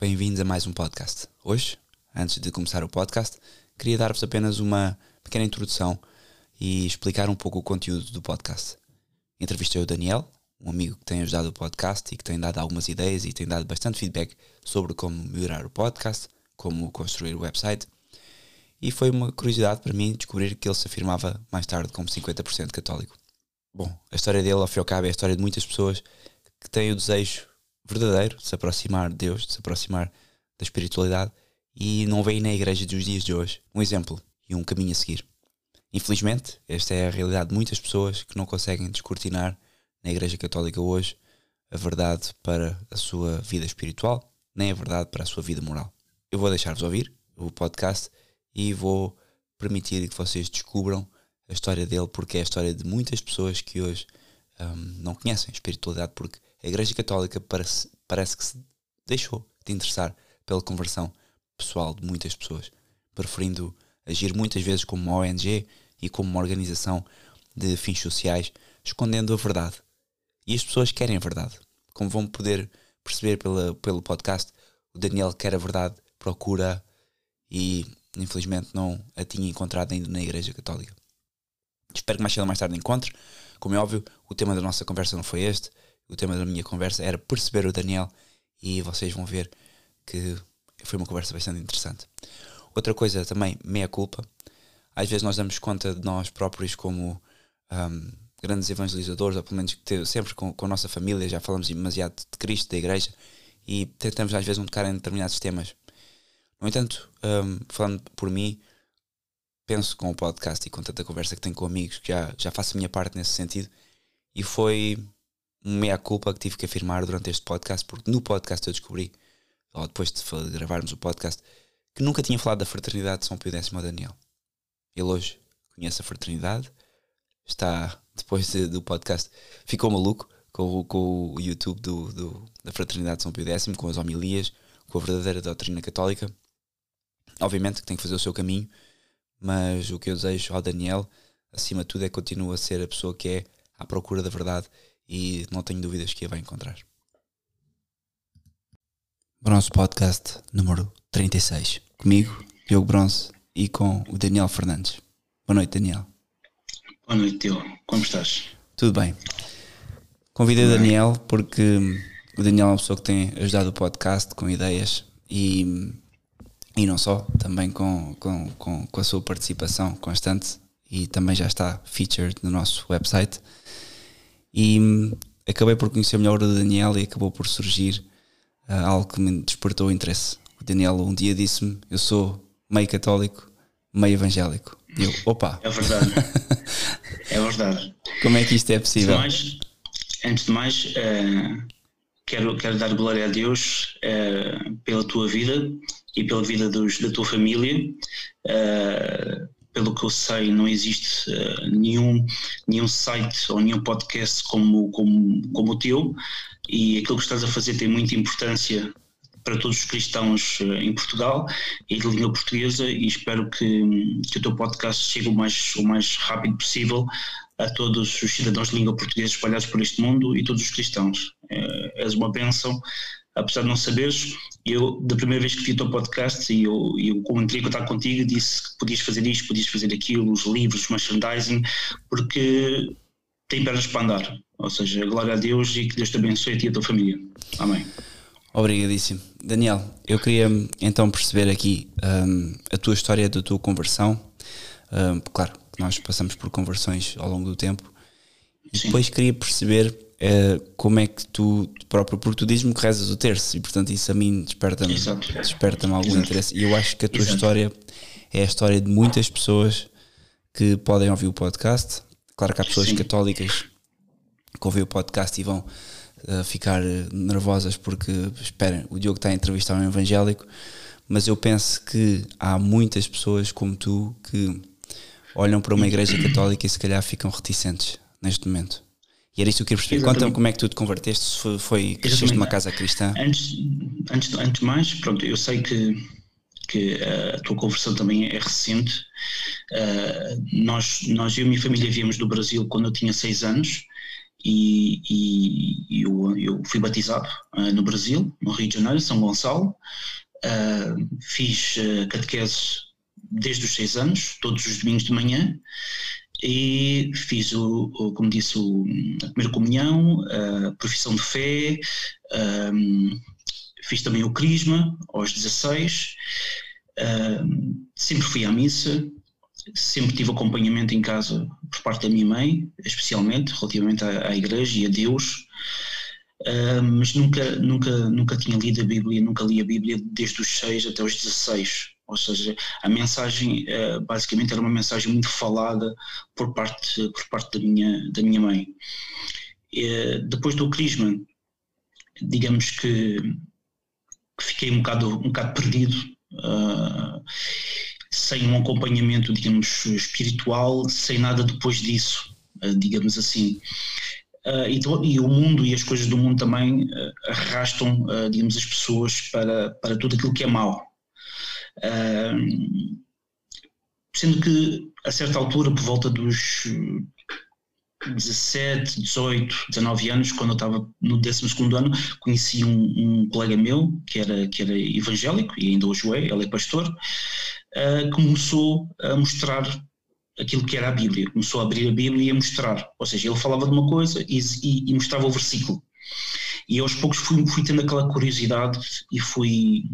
bem-vindos a mais um podcast. Hoje, antes de começar o podcast, queria dar-vos apenas uma pequena introdução e explicar um pouco o conteúdo do podcast. Entrevistei o Daniel, um amigo que tem ajudado o podcast e que tem dado algumas ideias e tem dado bastante feedback sobre como melhorar o podcast, como construir o website. E foi uma curiosidade para mim descobrir que ele se afirmava mais tarde como 50% católico. Bom, a história dele, ao fim e ao cabo, é a história de muitas pessoas que têm o desejo verdadeiro de se aproximar de Deus, de se aproximar da espiritualidade e não veem na igreja dos dias de hoje um exemplo e um caminho a seguir. Infelizmente, esta é a realidade de muitas pessoas que não conseguem descortinar na Igreja Católica hoje a verdade para a sua vida espiritual, nem a verdade para a sua vida moral. Eu vou deixar-vos ouvir o podcast e vou permitir que vocês descubram a história dele, porque é a história de muitas pessoas que hoje um, não conhecem espiritualidade, porque a Igreja Católica parece, parece que se deixou de interessar pela conversão pessoal de muitas pessoas, preferindo agir muitas vezes como uma ONG e como uma organização de fins sociais, escondendo a verdade. E as pessoas querem a verdade. Como vão poder perceber pela, pelo podcast, o Daniel quer a verdade, procura e infelizmente não a tinha encontrado ainda na Igreja Católica. Espero que mais cedo ou mais tarde encontre. Como é óbvio, o tema da nossa conversa não foi este. O tema da minha conversa era perceber o Daniel e vocês vão ver que foi uma conversa bastante interessante. Outra coisa também, meia culpa. Às vezes nós damos conta de nós próprios como um, grandes evangelizadores, ou pelo menos que sempre com, com a nossa família já falamos demasiado de Cristo, da igreja, e tentamos às vezes não tocar em determinados temas. No entanto, um, falando por mim, penso com o podcast e com tanta conversa que tenho com amigos que já, já faço a minha parte nesse sentido, e foi meia-culpa que tive que afirmar durante este podcast, porque no podcast eu descobri, ou depois de gravarmos o podcast, que nunca tinha falado da fraternidade de São Pio X ao Daniel. Ele hoje conhece a fraternidade, está, depois de, do podcast, ficou maluco com, com o YouTube do, do, da fraternidade de São Pio X, com as homilias, com a verdadeira doutrina católica. Obviamente que tem que fazer o seu caminho, mas o que eu desejo ao Daniel, acima de tudo, é que continue a ser a pessoa que é à procura da verdade e não tenho dúvidas que a vai encontrar. Bronze Podcast número 36. Comigo, Diogo Bronze, e com o Daniel Fernandes. Boa noite, Daniel. Boa noite, Diogo. Como estás? Tudo bem. Convidei o Daniel porque o Daniel é uma pessoa que tem ajudado o podcast com ideias e, e não só, também com, com, com, com a sua participação constante e também já está featured no nosso website. E hum, acabei por conhecer melhor o Daniel e acabou por surgir uh, algo que me despertou o interesse. O Daniel um dia disse-me: Eu sou meio católico, meio evangélico. E eu, opa! É verdade. é verdade. Como é que isto é possível? Antes de mais, antes de mais uh, quero, quero dar glória a Deus uh, pela tua vida e pela vida dos, da tua família. Uh, pelo que eu sei, não existe uh, nenhum, nenhum site ou nenhum podcast como, como, como o teu, e aquilo que estás a fazer tem muita importância para todos os cristãos uh, em Portugal e de língua portuguesa, e espero que, que o teu podcast chegue o mais, o mais rápido possível a todos os cidadãos de língua portuguesa espalhados por este mundo e todos os cristãos. Uh, és uma bênção apesar de não saberes, eu, da primeira vez que vi o teu podcast e eu, eu como entrei em contato contigo, disse que podias fazer isto, podias fazer aquilo, os livros, o merchandising, porque tem pernas para andar. Ou seja, glória a Deus e que Deus te abençoe a ti e a tua família. Amém. Obrigadíssimo. Daniel, eu queria então perceber aqui um, a tua história da tua conversão. Um, claro nós passamos por conversões ao longo do tempo. E depois queria perceber uh, como é que tu próprio, porque tu dizes-me que rezas o terço e portanto isso a mim desperta-me desperta algum Exato. interesse e eu acho que a tua Exato. história é a história de muitas pessoas que podem ouvir o podcast. Claro que há pessoas Sim. católicas que ouvem o podcast e vão uh, ficar nervosas porque esperem, o Diogo está a entrevistar um evangélico, mas eu penso que há muitas pessoas como tu que olham para uma igreja católica e se calhar ficam reticentes neste momento. E era isso que eu queria perceber. Conta-me como é que tu te converteste, se foi, foi cresceste numa casa cristã. Antes, antes, antes de mais, pronto, eu sei que, que uh, a tua conversão também é recente. Uh, nós, nós, eu e a minha família viemos do Brasil quando eu tinha seis anos e, e eu, eu, fui batizado uh, no Brasil, no Rio de Janeiro, São Gonçalo. Uh, fiz uh, catequese desde os seis anos, todos os domingos de manhã, e fiz, o, o como disse, o, a primeira comunhão, a profissão de fé, um, fiz também o crisma aos 16, um, sempre fui à missa, sempre tive acompanhamento em casa por parte da minha mãe, especialmente relativamente à, à igreja e a Deus, uh, mas nunca, nunca, nunca tinha lido a Bíblia, nunca li a Bíblia desde os 6 até os 16. Ou seja, a mensagem uh, basicamente era uma mensagem muito falada por parte, por parte da, minha, da minha mãe. Uh, depois do Crisma, digamos que, que, fiquei um bocado, um bocado perdido. Uh, sem um acompanhamento, digamos, espiritual, sem nada depois disso, digamos assim. Uh, e, e, o mundo e as coisas do mundo também arrastam, digamos, as pessoas para, para tudo aquilo que é mau. Sendo que, a certa altura, por volta dos 17, 18, 19 anos, quando eu estava no 12 ano, conheci um, um, colega meu que era, que era evangélico e ainda hoje é, ele é pastor, uh, começou a mostrar aquilo que era a Bíblia, começou a abrir a Bíblia e a mostrar, ou seja, ele falava de uma coisa e, e, e mostrava o versículo. E aos poucos fui, fui, tendo aquela curiosidade e fui,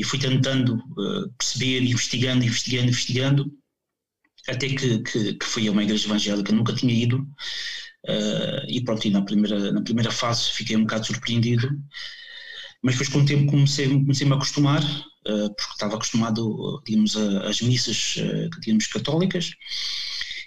e fui tentando uh, perceber, investigando, investigando, investigando, até que, que, que fui a uma igreja evangélica, nunca tinha ido, uh, e pronto, e na primeira, na primeira fase fiquei um bocado surpreendido, mas depois com o tempo comecei, comecei-me a acostumar, uh, porque estava acostumado, digamos, às missas, uh, digamos, católicas,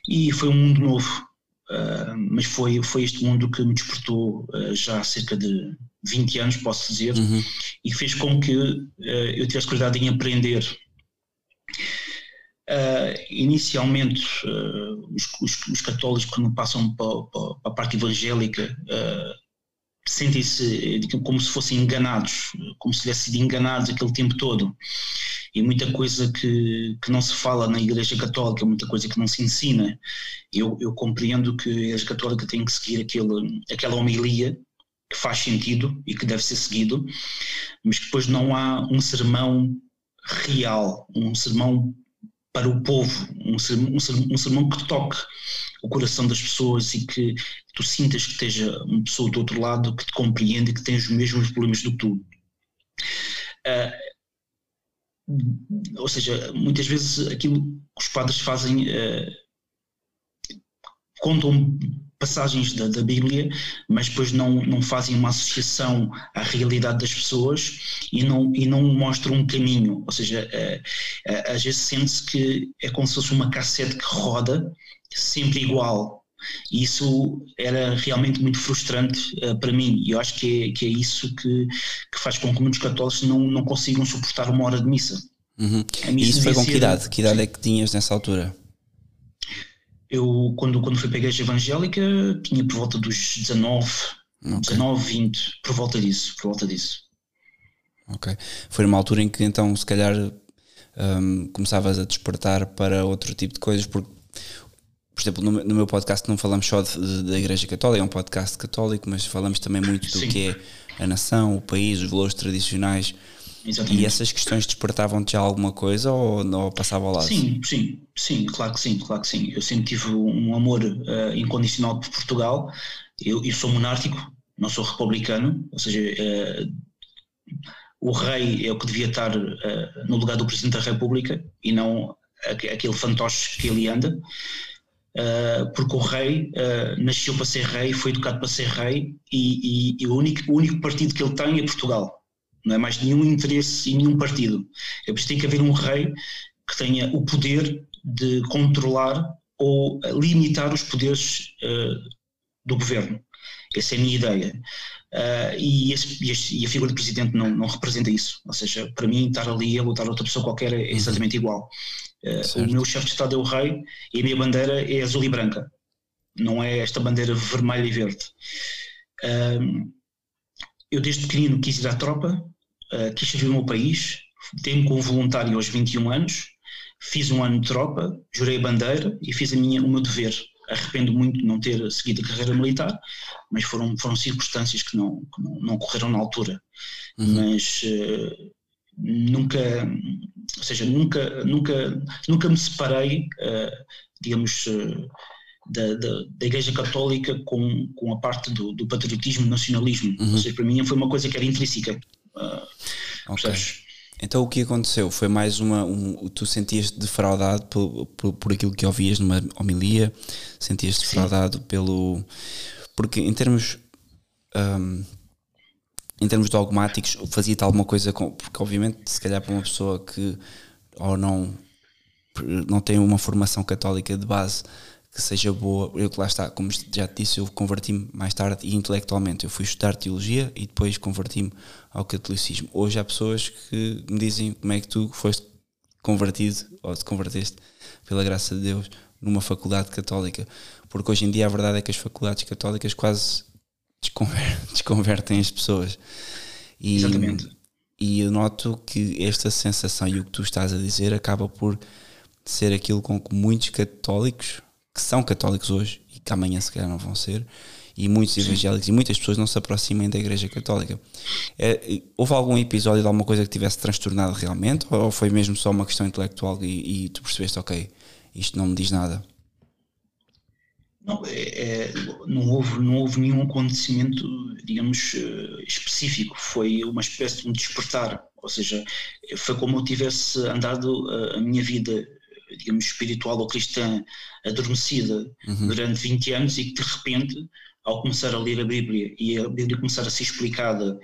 e foi um mundo novo, uh, mas foi, foi este mundo que me despertou já há cerca de 20 anos, posso dizer, uhum. e fez com que eu tivesse cuidado em aprender. Uh, inicialmente, uh, os, os, os, católicos, quando passam para, para, para a parte evangélica, uh, sentem-se como se fossem enganados, como se tivessem sido enganados aquele tempo todo. E muita coisa que, que não se fala na Igreja Católica, muita coisa que não se ensina. Eu, eu compreendo que a Igreja Católica tem que seguir aquele, aquela homilia que faz sentido e que deve ser seguido, mas que depois não há um sermão real, um sermão para o povo, um sermão, um sermão que toque o coração das pessoas e que tu sintas que esteja uma pessoa do outro lado que te compreende e que tem os mesmos problemas do que tu. Uh, ou seja, muitas vezes aquilo que os padres fazem uh, contam passagens da, da, Bíblia, mas depois não, não fazem uma associação à realidade das pessoas e não, e não mostram um caminho. Ou seja, uh, uh, às vezes sente-se que é como se fosse uma cassete que roda sempre igual. E isso era realmente muito frustrante uh, para mim. E eu acho que é, que é isso que, que faz com que muitos católicos não, não consigam suportar uma hora de missa. Uhum. E isso foi com que idade? Que idade é que tinhas nessa altura? Eu, quando, quando fui para a igreja evangélica, tinha por volta dos 19, okay. 19, 20, por volta disso, por volta disso. Ok. Foi uma altura em que então, se calhar, um, começavas a despertar para outro tipo de coisas, porque por exemplo, no, no, meu podcast não falamos só da Igreja Católica, é um podcast católico, mas falamos também muito do Sim. que é a nação, o país, os valores tradicionais. Exatamente. E essas questões despertavam-te alguma coisa ou, não passava ao lado? Sim, sim, sim, claro que sim, claro que sim. Eu sempre tive um amor uh, incondicional por Portugal. Eu, eu, sou monárquico, não sou republicano, ou seja, uh, o rei é o que devia estar uh, no lugar do Presidente da República e não aquele fantoche que ele anda. Uh, porque o rei uh, nasceu para ser rei, foi educado para ser rei e, e, e, o, único, o único partido que ele tem é Portugal. Não é mais nenhum interesse em nenhum partido. É preciso tem que haver um rei que tenha o poder de controlar ou limitar os poderes uh, do governo. Essa é a minha ideia. E, esse, e, a figura do presidente não, não representa isso. Ou seja, para mim, estar ali a lutar outra pessoa qualquer é exatamente igual. Uh, o meu chefe de Estado é o rei e a minha bandeira é azul e branca, não é esta bandeira vermelha e verde. Eu desde pequenino quis ir à tropa, uh, quis servir o meu país, tenho como voluntário aos 21 anos, fiz um ano de tropa, jurei a bandeira e fiz a minha, o meu dever arrependo muito de não ter seguido a carreira militar, mas foram, foram circunstâncias que não, que não, não correram na altura. Uhum. Mas uh, nunca, ou seja, nunca, nunca, nunca me separei, uh, digamos, uh, da, da, da, Igreja Católica com, com a parte do, do patriotismo, nacionalismo. Uhum. Ou seja, para mim foi uma coisa que era intrínseca. ok. Então o que aconteceu? Foi mais uma. Um, tu sentias-te defraudado por, por, por, aquilo que ouvias numa homilia? Sentias-te defraudado pelo. Porque em termos. Um, em termos dogmáticos, fazia-te alguma coisa com. Porque obviamente, se calhar para uma pessoa que ou não, não tem uma formação católica de base que seja boa. Eu que lá está, como já te disse, eu converti-me mais tarde e intelectualmente. Eu fui estudar teologia e depois converti-me ao catolicismo. Hoje há pessoas que me dizem como é que tu foste convertido ou te converteste pela graça de Deus numa faculdade católica. Porque hoje em dia a verdade é que as faculdades católicas quase desconvertem as pessoas. E, Exatamente. E eu noto que esta sensação e o que tu estás a dizer acaba por ser aquilo com que muitos católicos que são católicos hoje e que amanhã se calhar não vão ser, e muitos evangélicos e muitas pessoas não se aproximem da Igreja Católica. É, houve algum episódio de alguma coisa que tivesse transtornado realmente, ou foi mesmo só uma questão intelectual e, e tu percebeste, ok, isto não me diz nada? Não, é, é, não, houve, não houve nenhum acontecimento, digamos, eh, específico. Foi uma espécie de um despertar. Ou seja, foi como eu tivesse andado a, a minha vida digamos, espiritual ou cristã adormecida uhum. durante 20 anos e que de repente, ao começar a ler a Bíblia e a Bíblia começar a ser explicada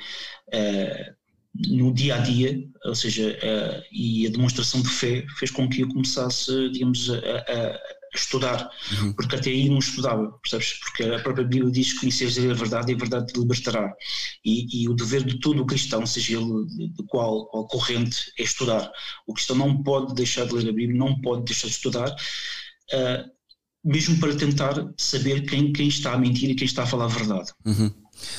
uh, no dia a dia, ou seja, uh, e a demonstração de fé fez com que eu começasse, digamos, a, a estudar, uhum. porque até aí não estudava, percebes? Porque a própria Bíblia diz que conheceres a verdade e a verdade te libertará. E, e o dever de todo o cristão, seja ele de, qual, qual, corrente, é estudar. O cristão não pode deixar de ler a Bíblia, não pode deixar de estudar, uh, mesmo para tentar saber quem, quem está a mentir e quem está a falar a verdade. Uhum.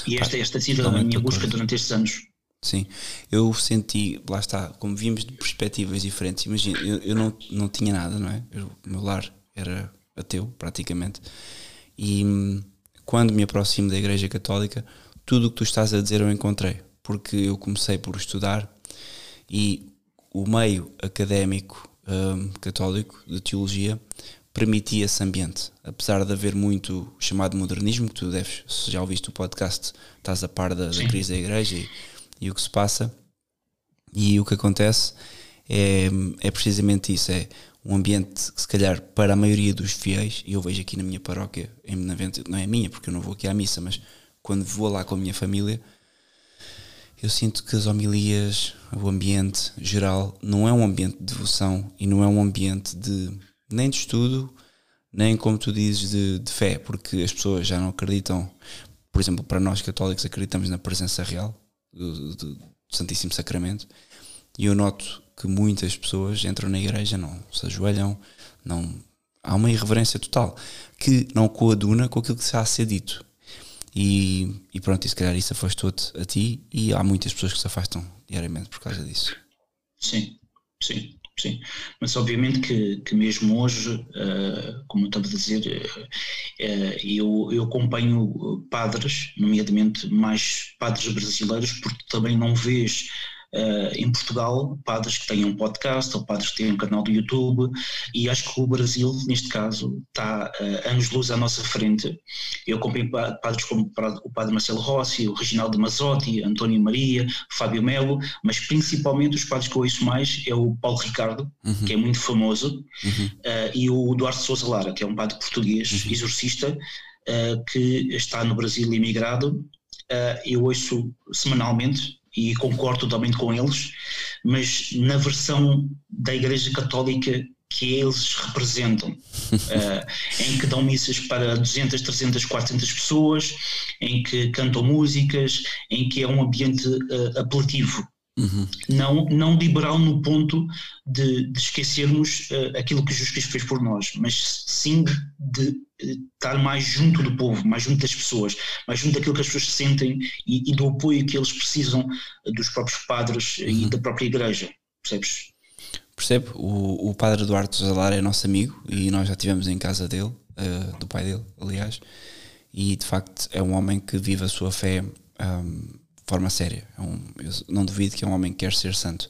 E esta, esta tem sido a minha busca coisa. durante estes anos. Sim, eu senti, lá está, como vimos de perspectivas diferentes, imagina, eu, eu não, não tinha nada, não é? Eu, o meu lar era ateu praticamente. E hum, quando me aproximo da Igreja Católica, tudo o que tu estás a dizer eu encontrei, porque eu comecei por estudar e o meio académico um, católico de teologia permitia esse ambiente, apesar de haver muito chamado modernismo, que tu deves, se já ouviste o podcast, estás a par da, da crise da igreja e, e, o que se passa. E o que acontece é, é precisamente isso: é um ambiente que se calhar para a maioria dos fiéis, e eu vejo aqui na minha paróquia, em Benavente, não é minha porque eu não vou aqui à missa, mas quando vou lá com a minha família, eu sinto que as homilias, o ambiente geral, não é um ambiente de devoção e não é um ambiente de nem de estudo, nem como tu dizes de, de fé, porque as pessoas já não acreditam, por exemplo, para nós católicos acreditamos na presença real do, do, do Santíssimo Sacramento, e eu noto que muitas pessoas entram na igreja, não se ajoelham, não há uma irreverência total que não coaduna com aquilo que há a ser dito. E, e pronto, e se calhar isso afastou-te a ti e há muitas pessoas que se afastam diariamente por causa disso. Sim, sim, sim. Mas obviamente que, que mesmo hoje, uh, como eu estava a dizer, uh, eu, eu acompanho padres, nomeadamente mais padres brasileiros, porque também não vês uh, em Portugal, padres que têm um podcast ou padres que têm um canal do YouTube, e acho que o Brasil, neste caso, está uh, anos-luz à nossa frente. Eu acompanho padres como o padre Marcelo Rossi, o Reginaldo Mazzotti, António Maria, Fábio Melo, mas principalmente os padres que eu ouço mais é o Paulo Ricardo, uhum. que é muito famoso, uhum. uh, e o Duarte Souza Lara, que é um padre português, uhum. exorcista, uh, que está no Brasil imigrado. Eu ouço semanalmente e concordo totalmente com eles, mas na versão da Igreja Católica que eles representam, uh, em que dão missas para 200, 300, 400 pessoas, em que cantam músicas, em que é um ambiente uh, apelativo. Uhum. Não, não liberal no ponto de, de esquecermos uh, aquilo que Jesus Cristo fez por nós, mas sim de estar mais junto do povo, mais junto das pessoas, mais junto daquilo que as pessoas sentem e, e do apoio que eles precisam dos próprios padres uhum. e da própria igreja, percebes? Percebo, o, o padre Eduardo Zalar é nosso amigo e nós já estivemos em casa dele uh, do pai dele, aliás, e de facto é um homem que vive a sua fé um, de forma séria. É um, eu não duvido que é um homem que quer ser santo.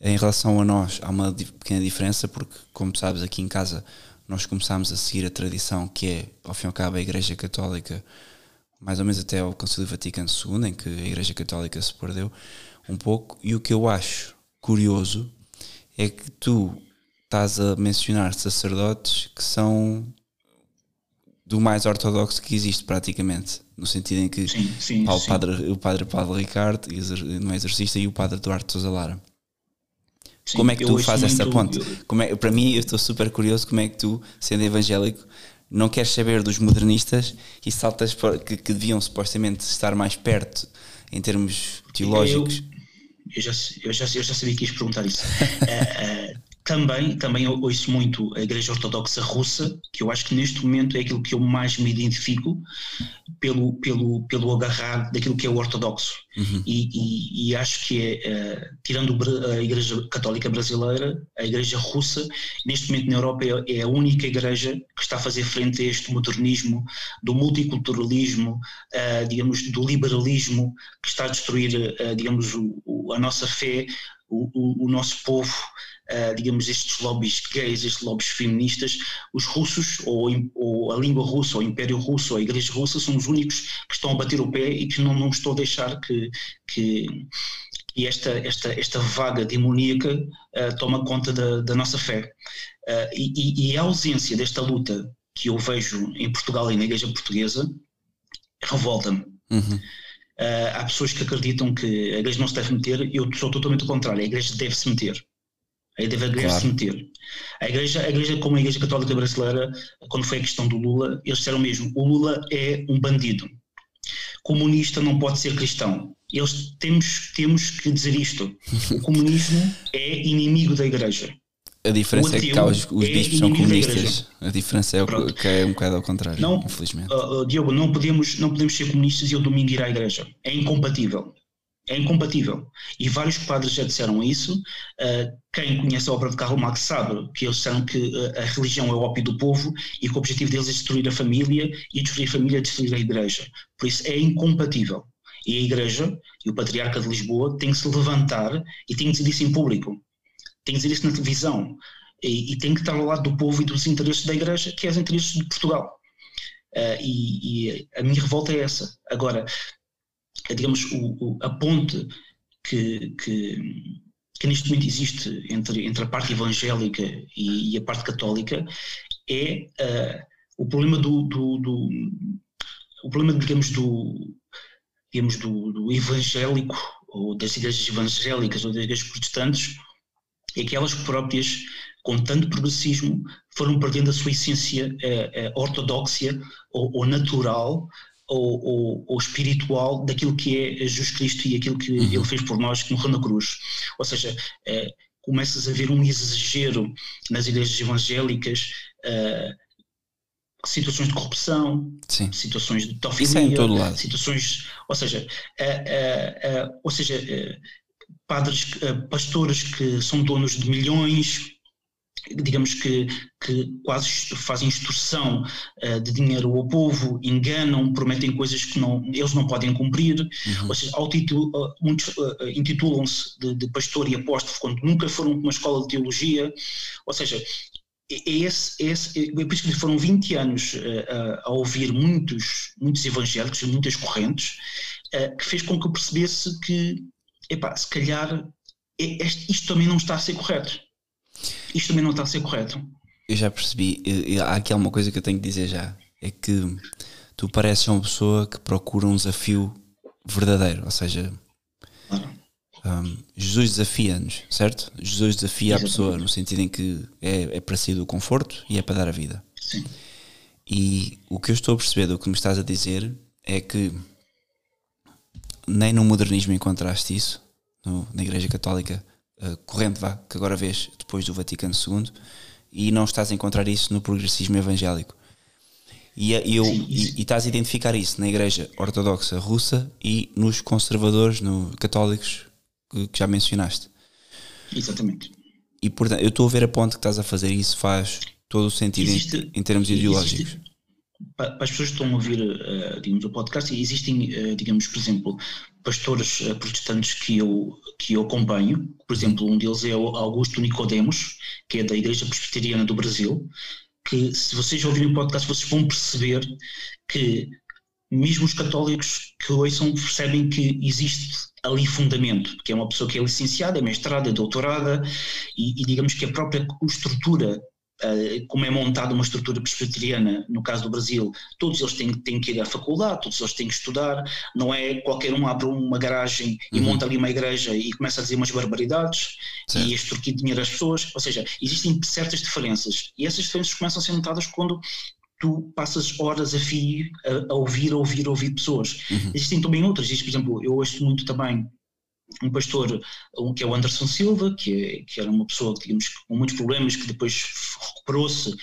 Em relação a nós, há uma pequena diferença, porque, como sabes, aqui em casa nós começámos a seguir a tradição que é, ao fim e ao cabo, a Igreja Católica, mais ou menos até ao Concílio Vaticano II, em que a Igreja Católica se perdeu um pouco. E o que eu acho curioso é que tu estás a mencionar sacerdotes que são do mais ortodoxo que existe praticamente, no sentido em que sim, sim, o, sim. padre, o padre Paulo Ricardo não é exorcista e o padre Duarte Sousa Lara. como é que tu fazes essa ponte? Como é, para mim, eu estou super curioso como é que tu, sendo evangélico, não queres saber dos modernistas e saltas para, que, que deviam supostamente estar mais perto em termos teológicos. Eu, eu, já, eu, já, eu já sabia que ias perguntar isso. uh, uh, também, também ouço muito a Igreja Ortodoxa Russa, que eu acho que neste momento é aquilo que eu mais me identifico pelo, pelo, pelo agarrar daquilo que é o ortodoxo. Uhum. E, e, e, acho que é, uh, tirando a Igreja Católica Brasileira, a Igreja Russa, neste momento na Europa é, é, a única igreja que está a fazer frente a este modernismo, do multiculturalismo, uh, digamos, do liberalismo, que está a destruir, uh, digamos, o, o, a nossa fé, o, o nosso povo uh, digamos, estes lobbies gays, estes lobbies feministas, os russos, ou, ou, a língua russa, ou o Império Russo, ou a Igreja Russa, são os únicos que estão a bater o pé e que não, não estou a deixar que, que, que esta, esta, esta vaga demoníaca uh, toma conta da, da nossa fé. Uh, e, e a ausência desta luta que eu vejo em Portugal e na Igreja Portuguesa revolta-me. Uhum. Uh, há pessoas que acreditam que a igreja não se deve meter, eu sou totalmente o contrário, a igreja deve se meter. A igreja deve claro. se meter. A igreja, a igreja, como a Igreja Católica Brasileira, quando foi a questão do Lula, eles disseram mesmo: o Lula é um bandido. Comunista não pode ser cristão. Eles temos, temos que dizer isto. O comunismo é inimigo da igreja. A diferença é que cá os, os é bispos são comunistas. A diferença é o, que é um bocado ao contrário, não, infelizmente. Uh, uh, Diogo, não podemos, não podemos ser comunistas e o domingo ir à igreja. É incompatível. É incompatível. E vários padres já disseram isso. Uh, quem conhece a obra de Karl Marx sabe que eles disseram que uh, a religião é o ópio do povo e que o objetivo deles é destruir a família e destruir a família é destruir a igreja. Por isso é incompatível. E a igreja e o patriarca de Lisboa têm que se levantar e têm que dizer isso em público. Têm que dizer isso na televisão. E, e têm que estar ao lado do povo e dos interesses da igreja, que é os interesses de Portugal. Uh, e, e a minha revolta é essa. Agora, digamos, o, o, a ponte que, que, que, neste momento existe entre, entre a parte evangélica e, e a parte católica é uh, o problema do, do, do, o problema, digamos, do, digamos, do, do evangélico ou das igrejas evangélicas ou das igrejas protestantes é que elas próprias, com tanto progressismo, foram perdendo a sua essência uh, ortodoxa ou, ou natural ou, ou, ou, espiritual daquilo que é Jesus Cristo e aquilo que uhum. ele fez por nós que morreu na cruz. Ou seja, é, começas a ver um exagero nas igrejas evangélicas, uh, situações de corrupção, Sim. situações de tofilia, é situações, ou seja, uh, uh, ou seja, padres, pastores que são donos de milhões, digamos que, que quase fazem extorsão uh, de dinheiro ao povo, enganam, prometem coisas que não, eles não podem cumprir, uhum. ou seja, uh, muitos uh, intitulam-se de, de, pastor e apóstolo quando nunca foram para uma escola de teologia, ou seja, é esse, esse, é por isso que foram 20 anos a ouvir muitos, muitos evangélicos, muitas correntes, que fez com que eu percebesse que, epá, se calhar este, isto também não está a ser correto isto também não está a ser correto. Eu já percebi. Há aqui alguma coisa que eu tenho que dizer já. É que tu pareces uma pessoa que procura um desafio verdadeiro. Ou seja, um, Jesus desafia-nos, certo? Jesus desafia Exatamente. a pessoa no sentido em que é, é para si do conforto e é para dar a vida. Sim. E o que eu estou a perceber do que me estás a dizer é que nem no modernismo encontraste isso, no, na Igreja Católica uh, corrente, vá, que agora vês depois do Vaticano II, e não estás a encontrar isso no progressismo evangélico. E, eh, eu, e, e, estás a identificar isso na Igreja Ortodoxa Russa e nos conservadores, no, católicos, que, que já mencionaste. Exatamente. E portanto, eu estou a ver a ponte que estás a fazer isso faz todo o sentido existe, em, em, termos ideológicos. Para as pessoas que estão a ouvir, uh, digamos, o podcast, existem, uh, digamos, por exemplo, pastores uh, protestantes que eu, que eu acompanho. Por exemplo, um deles é o Augusto Nicodemos, que é da Igreja Presbiteriana do Brasil, que se vocês ouvirem o podcast, vocês vão perceber que mesmo os católicos que ouçam percebem que existe ali fundamento, que é uma pessoa que é licenciada, é mestrada, é doutorada, e, e digamos que a própria estrutura eh, como é montada uma estrutura presbiteriana, no caso do Brasil, todos eles têm, têm que ir à faculdade, todos eles têm que estudar, não é qualquer um abre uma garagem e uhum. monta ali uma igreja e começa a dizer umas barbaridades e a extorquir dinheiro às pessoas, ou seja, existem certas diferenças e essas diferenças começam a ser notadas quando tu passas horas a fio a, a ouvir, a ouvir, a ouvir pessoas. Uhum. Existem também outras, por exemplo, eu ouço muito também um pastor, um, que é o Anderson Silva, que, que era uma pessoa digamos, com muitos problemas, que depois recuperou-se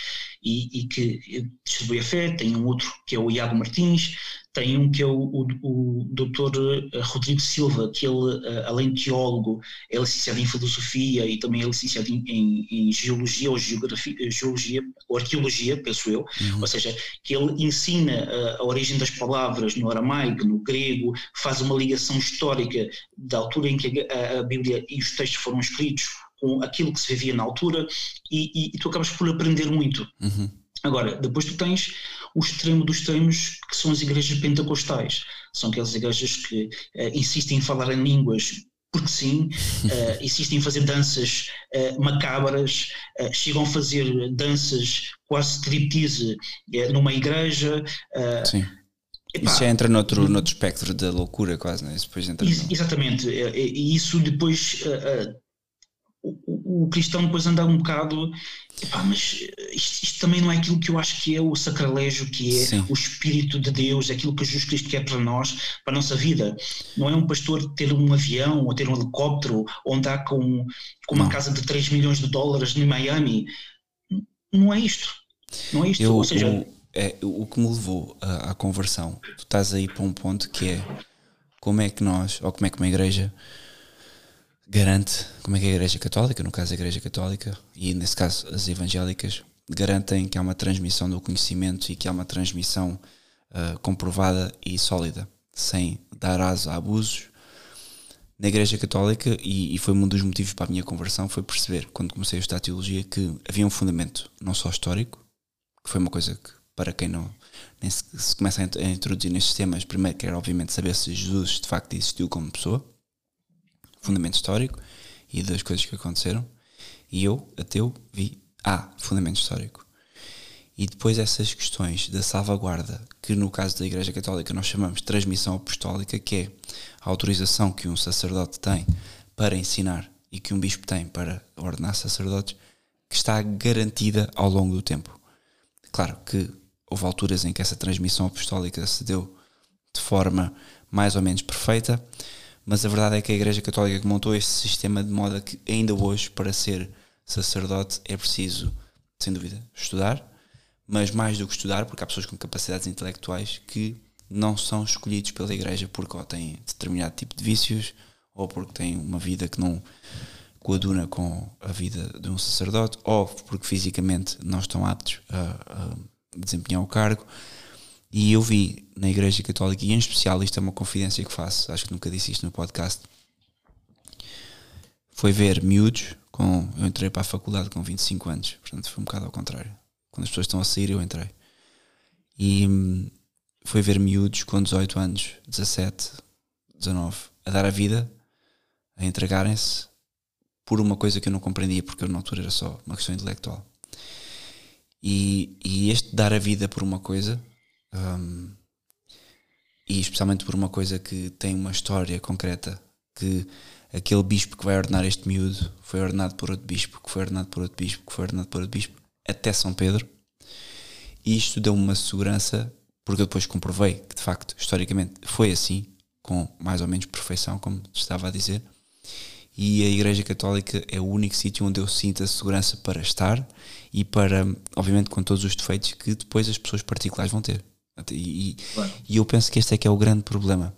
e, e, que distribui a fé, tem um outro que é o Iago Martins, tem um que é o, o, o Dr. Eh, Rodrigo Silva, que ele, eh, além de teólogo, é licenciado em filosofia e também é licenciado em, em, em geologia ou geografia, eh, geologia ou arqueologia, penso eu, uhum. ou seja, que ele ensina a, a, origem das palavras no aramaico, no grego, faz uma ligação histórica da altura em que a, a Bíblia e os textos foram escritos com aquilo que se vivia na altura e, e, e tu acabas por aprender muito. Uhum. Agora, depois tu tens o extremo dos extremos, que são as igrejas pentecostais. São aquelas igrejas que uh, insistem em falar em línguas porque sim, uh, insistem em fazer danças uh, macabras, uh, chegam a fazer danças quase striptease numa igreja. sim. Epá, isso já entra noutro, noutro espectro da loucura, quase, não é? Isso depois entra no... Exatamente, e isso depois o, o, cristão depois anda um bocado Epá, mas isto, isto, também não é aquilo que eu acho que é o sacrilégio, que é Sim. o Espírito de Deus, aquilo que Jesus Cristo quer para nós, para a nossa vida. Não é um pastor ter um avião ou ter um helicóptero ou andar com, com uma não. casa de 3 milhões de dólares em Miami. Não é isto. Não é isto. Eu, ou seja, o, é, o que me levou à, à conversão, tu estás aí para um ponto que é como é que nós, ou como é que uma igreja garante, como é que é a Igreja Católica, no caso a Igreja Católica, e nesse caso as evangélicas, garantem que há uma transmissão do conhecimento e que há uma transmissão uh, comprovada e sólida, sem dar aso a abusos. Na Igreja Católica, e, e, foi um dos motivos para a minha conversão, foi perceber, quando comecei a estudar teologia, que havia um fundamento não só histórico, que foi uma coisa que, para quem não nem se, se começa a introduzir nestes temas, primeiro quer obviamente saber se Jesus de facto existiu como pessoa, fundamento histórico e das coisas que aconteceram. E eu, ateu, vi, ah, fundamento histórico. E depois essas questões da salvaguarda, que no caso da Igreja Católica nós chamamos de transmissão apostólica, que é a autorização que um sacerdote tem para ensinar e que um bispo tem para ordenar sacerdotes, que está garantida ao longo do tempo. Claro que houve alturas em que essa transmissão apostólica se deu de forma mais ou menos perfeita, mas a verdade é que a Igreja Católica que montou este sistema de modo que ainda hoje, para ser sacerdote, é preciso, sem dúvida, estudar, mas mais do que estudar, porque há pessoas com capacidades intelectuais que não são escolhidos pela Igreja porque ou têm determinado tipo de vícios ou porque têm uma vida que não coaduna com a vida de um sacerdote ou porque fisicamente não estão aptos a, a desempenhar o cargo. E eu vi na Igreja Católica, e em especial, isto é uma confidência que faço, acho que nunca disse isto no podcast, foi ver miúdos, com, eu entrei para a faculdade com 25 anos, portanto foi um bocado ao contrário. Quando as pessoas estão a sair, eu entrei. E hum, foi ver miúdos com 18 anos, 17, 19, a dar a vida, a entregarem-se por uma coisa que eu não compreendia, porque eu na altura era só uma questão intelectual. E, e este dar a vida por uma coisa um, e especialmente por uma coisa que tem uma história concreta, que aquele bispo que vai ordenar este miúdo foi ordenado por outro bispo, que foi ordenado por outro bispo, que foi ordenado por outro bispo, até São Pedro. E isto deu uma segurança, porque eu depois comprovei que de facto, historicamente, foi assim, com mais ou menos perfeição, como estava a dizer. E a Igreja Católica é o único sítio onde eu sinto a segurança para estar e para, obviamente, com todos os defeitos que depois as pessoas particulares vão ter. E, claro. e eu penso que este é que é o grande problema.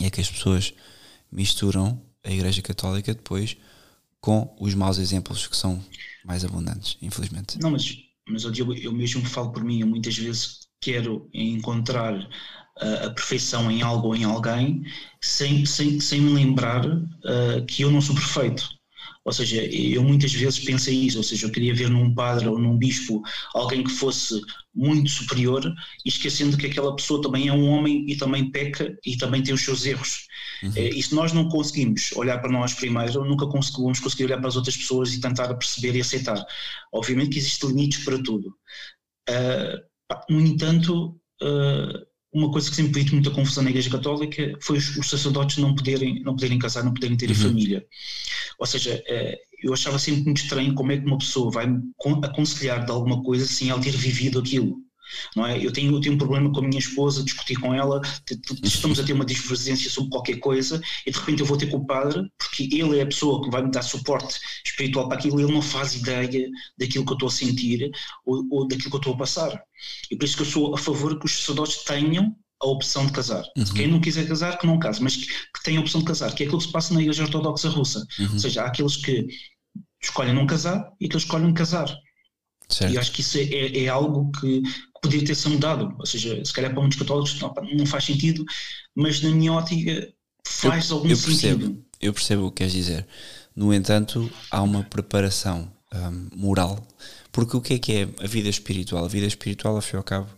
É que as pessoas misturam a Igreja Católica depois com os maus exemplos que são mais abundantes, infelizmente. Não, mas, mas eu, eu mesmo falo por mim, eu muitas vezes quero encontrar uh, a perfeição em algo ou em alguém sem, sem, sem me lembrar uh, que eu não sou perfeito. Ou seja, eu muitas vezes pensei isso, ou seja, eu queria ver num padre ou num bispo alguém que fosse muito superior esquecendo que aquela pessoa também é um homem e também peca e também tem os seus erros. Uhum. Eh, e se nós não conseguimos olhar para nós primeiro, nunca vamos conseguir olhar para as outras pessoas e tentar perceber e aceitar. Obviamente que existem limites para tudo. Uh, no entanto, uh, uma coisa que sempre pediu muita confusão na Igreja Católica foi os, os, sacerdotes não poderem, não poderem casar, não poderem ter uhum. família. Ou seja, eh, eu achava sempre muito estranho como é que uma pessoa vai aconselhar de alguma coisa sem ela ter vivido aquilo. Não é? eu, tenho, eu tenho um problema com a minha esposa, discutir com ela, estamos a ter uma divergência sobre qualquer coisa e de repente eu vou ter com o padre, porque ele é a pessoa que vai me dar suporte espiritual para aquilo, ele não faz ideia daquilo que eu estou a sentir ou, ou daquilo que eu estou a passar. E por isso que eu sou a favor que os sacerdotes tenham a opção de casar. Uhum. Quem não quiser casar, que não case, mas que, que tenha a opção de casar, que é aquilo que se passa na Igreja Ortodoxa Russa. Uhum. Ou seja, há aqueles que escolhem não casar e aqueles que escolhem casar. Certo. E acho que isso é, é, é algo que, que poderia ter sido mudado. Ou seja, se calhar para muitos católicos não, não faz sentido, mas na minha ótica faz eu, algum eu percebo, sentido. Eu percebo o que queres dizer. No entanto, há uma preparação um, moral, porque o que é que é a vida espiritual? A vida espiritual, ao fim e ao cabo,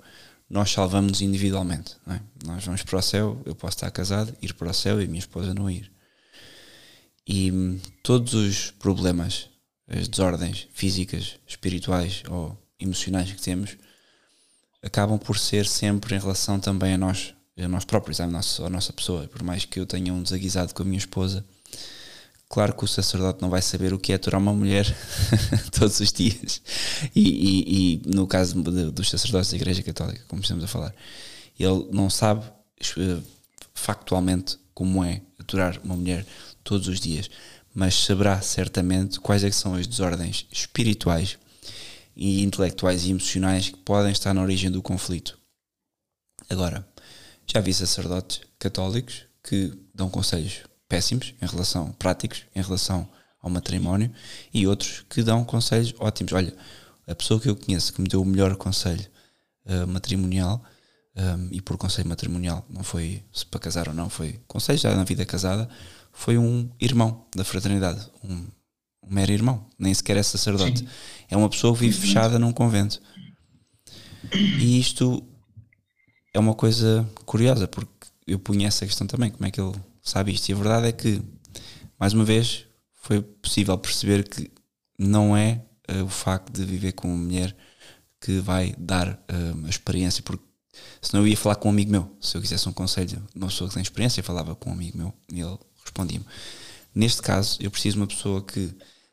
nós salvamos-nos individualmente. É? Nós vamos para o céu, eu posso estar casado, ir para o céu e a minha esposa não ir. E hum, todos os problemas, as desordens físicas, espirituais ou emocionais que temos, acabam por ser sempre em relação também a nós, a nós próprios, à nossa, à nossa pessoa. Por mais que eu tenha um desaguisado com a minha esposa, claro que o sacerdote não vai saber o que é aturar uma mulher todos os dias. E, e, e no caso de, dos sacerdotes da Igreja Católica, como estamos a falar, ele não sabe uh, factualmente como é aturar uma mulher todos os dias, mas saberá certamente quais é são as desordens espirituais e intelectuais e emocionais que podem estar na origem do conflito. Agora, já vi sacerdotes católicos que dão conselhos péssimos em relação, práticos em relação ao matrimónio e outros que dão conselhos ótimos. Olha, a pessoa que eu conheço que me deu o melhor conselho uh, matrimonial um, e por conselho matrimonial não foi se para casar ou não, foi conselho já na vida casada, foi um irmão da fraternidade, um, um mero irmão, nem sequer é sacerdote. Sim. É uma pessoa que vive fechada num convento. E isto é uma coisa curiosa, porque eu punha essa questão também, como é que ele sabe isto? E a verdade é que, mais uma vez, foi possível perceber que não é uh, o facto de viver com uma mulher que vai dar uh, a experiência, porque senão eu ia falar com um amigo meu. Se eu quisesse um conselho de uma pessoa que tem experiência, eu falava com um amigo meu e ele respondia-me. Neste caso, eu preciso de uma pessoa que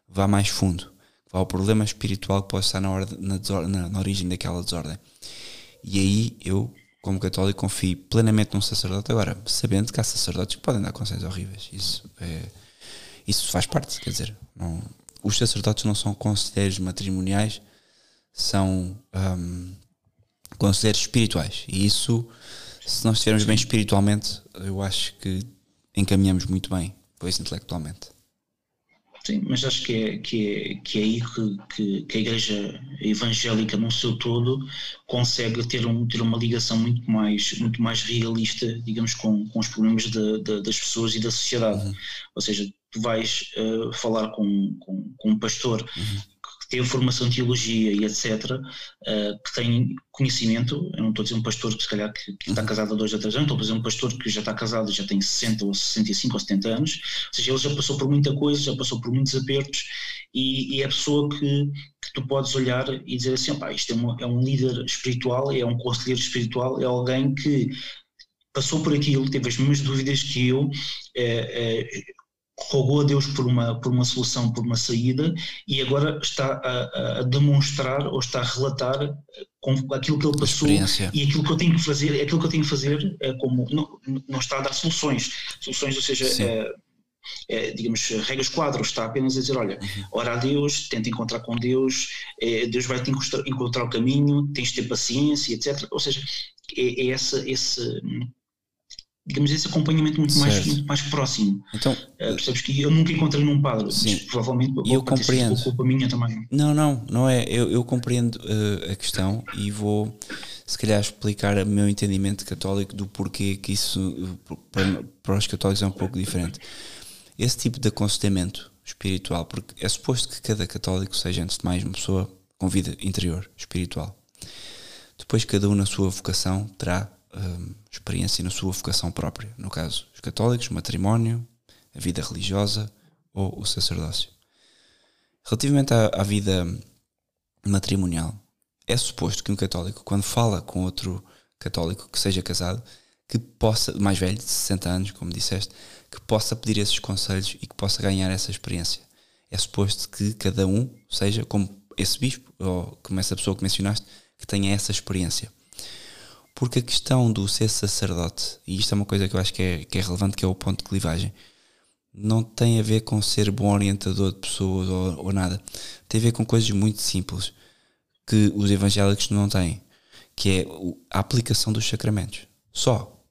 vá mais fundo, vá ao problema espiritual que pode estar na, ordem, na, na, na origem daquela desordem. E aí eu, como católico, confio plenamente num sacerdote. Agora, sabendo que há sacerdotes que podem dar conselhos horríveis. Isso, é, isso faz parte, quer dizer, não, os sacerdotes não são conselheiros matrimoniais, são um, conselheiros espirituais. E isso, se nós estivermos bem espiritualmente, eu acho que encaminhamos muito bem, pois intelectualmente. Sim, mas acho que é, que é, que é aí que, que, a Igreja Evangélica, no seu todo, consegue ter, um, ter uma ligação muito mais, muito mais realista, digamos, com, com os problemas de, de, das pessoas e da sociedade. Uhum. Ou seja, tu vais uh, falar com, com, com, um pastor uhum que teve formação em teologia e etc., uh, eh, que tem conhecimento, eu não estou a dizer um pastor que se calhar que, que está uhum. casado há dois ou três anos, estou a dizer um pastor que já está casado já tem 60 ou 65 ou 70 anos, ou seja, ele já passou por muita coisa, já passou por muitos apertos e, e é a pessoa que, que, tu podes olhar e dizer assim, opa, isto é, uma, é um líder espiritual, é um conselheiro espiritual, é alguém que passou por aquilo, teve as mesmas dúvidas que eu, é, é, rogou a Deus por uma, por uma solução, por uma saída, e agora está a, a demonstrar ou está a relatar eh, com aquilo que ele passou e aquilo que eu tenho que fazer, aquilo que eu tenho que fazer é como não, não está a dar soluções, soluções, ou seja, é, é, digamos, regras quadros, está apenas a dizer, olha, uhum. ora a Deus, tenta encontrar com Deus, é, Deus vai te encontrar o caminho, tens de ter paciência, etc. Ou seja, é, é essa, esse digamos, esse acompanhamento muito mais, muito mais próximo. Então, uh, percebes que eu nunca encontrei num padre, sim, provavelmente eu compreendo. culpa minha também. Não, não, não é. Eu, eu compreendo uh, a questão e vou, se calhar, explicar o meu entendimento católico do porquê que isso para, para os católicos é um pouco diferente. Esse tipo de aconselhamento espiritual, porque é suposto que cada católico seja, antes de mais, uma pessoa com vida interior, espiritual. Depois, cada um na sua vocação terá um, experiência na sua vocação própria. No caso, os católicos, o matrimónio, a vida religiosa ou o sacerdócio. Relativamente à, à vida matrimonial, é suposto que um católico, quando fala com outro católico que seja casado, que possa, mais velho, de 60 anos, como disseste, que possa pedir esses conselhos e que possa ganhar essa experiência. É suposto que cada um seja como esse bispo, ou como essa pessoa que mencionaste, que tenha essa experiência. Porque a questão do ser sacerdote, e isto é uma coisa que eu acho que é, que é relevante, que é o ponto de clivagem, não tem a ver com ser bom orientador de pessoas ou, ou nada. Tem a ver com coisas muito simples que os evangélicos não têm, que é a aplicação dos sacramentos. Só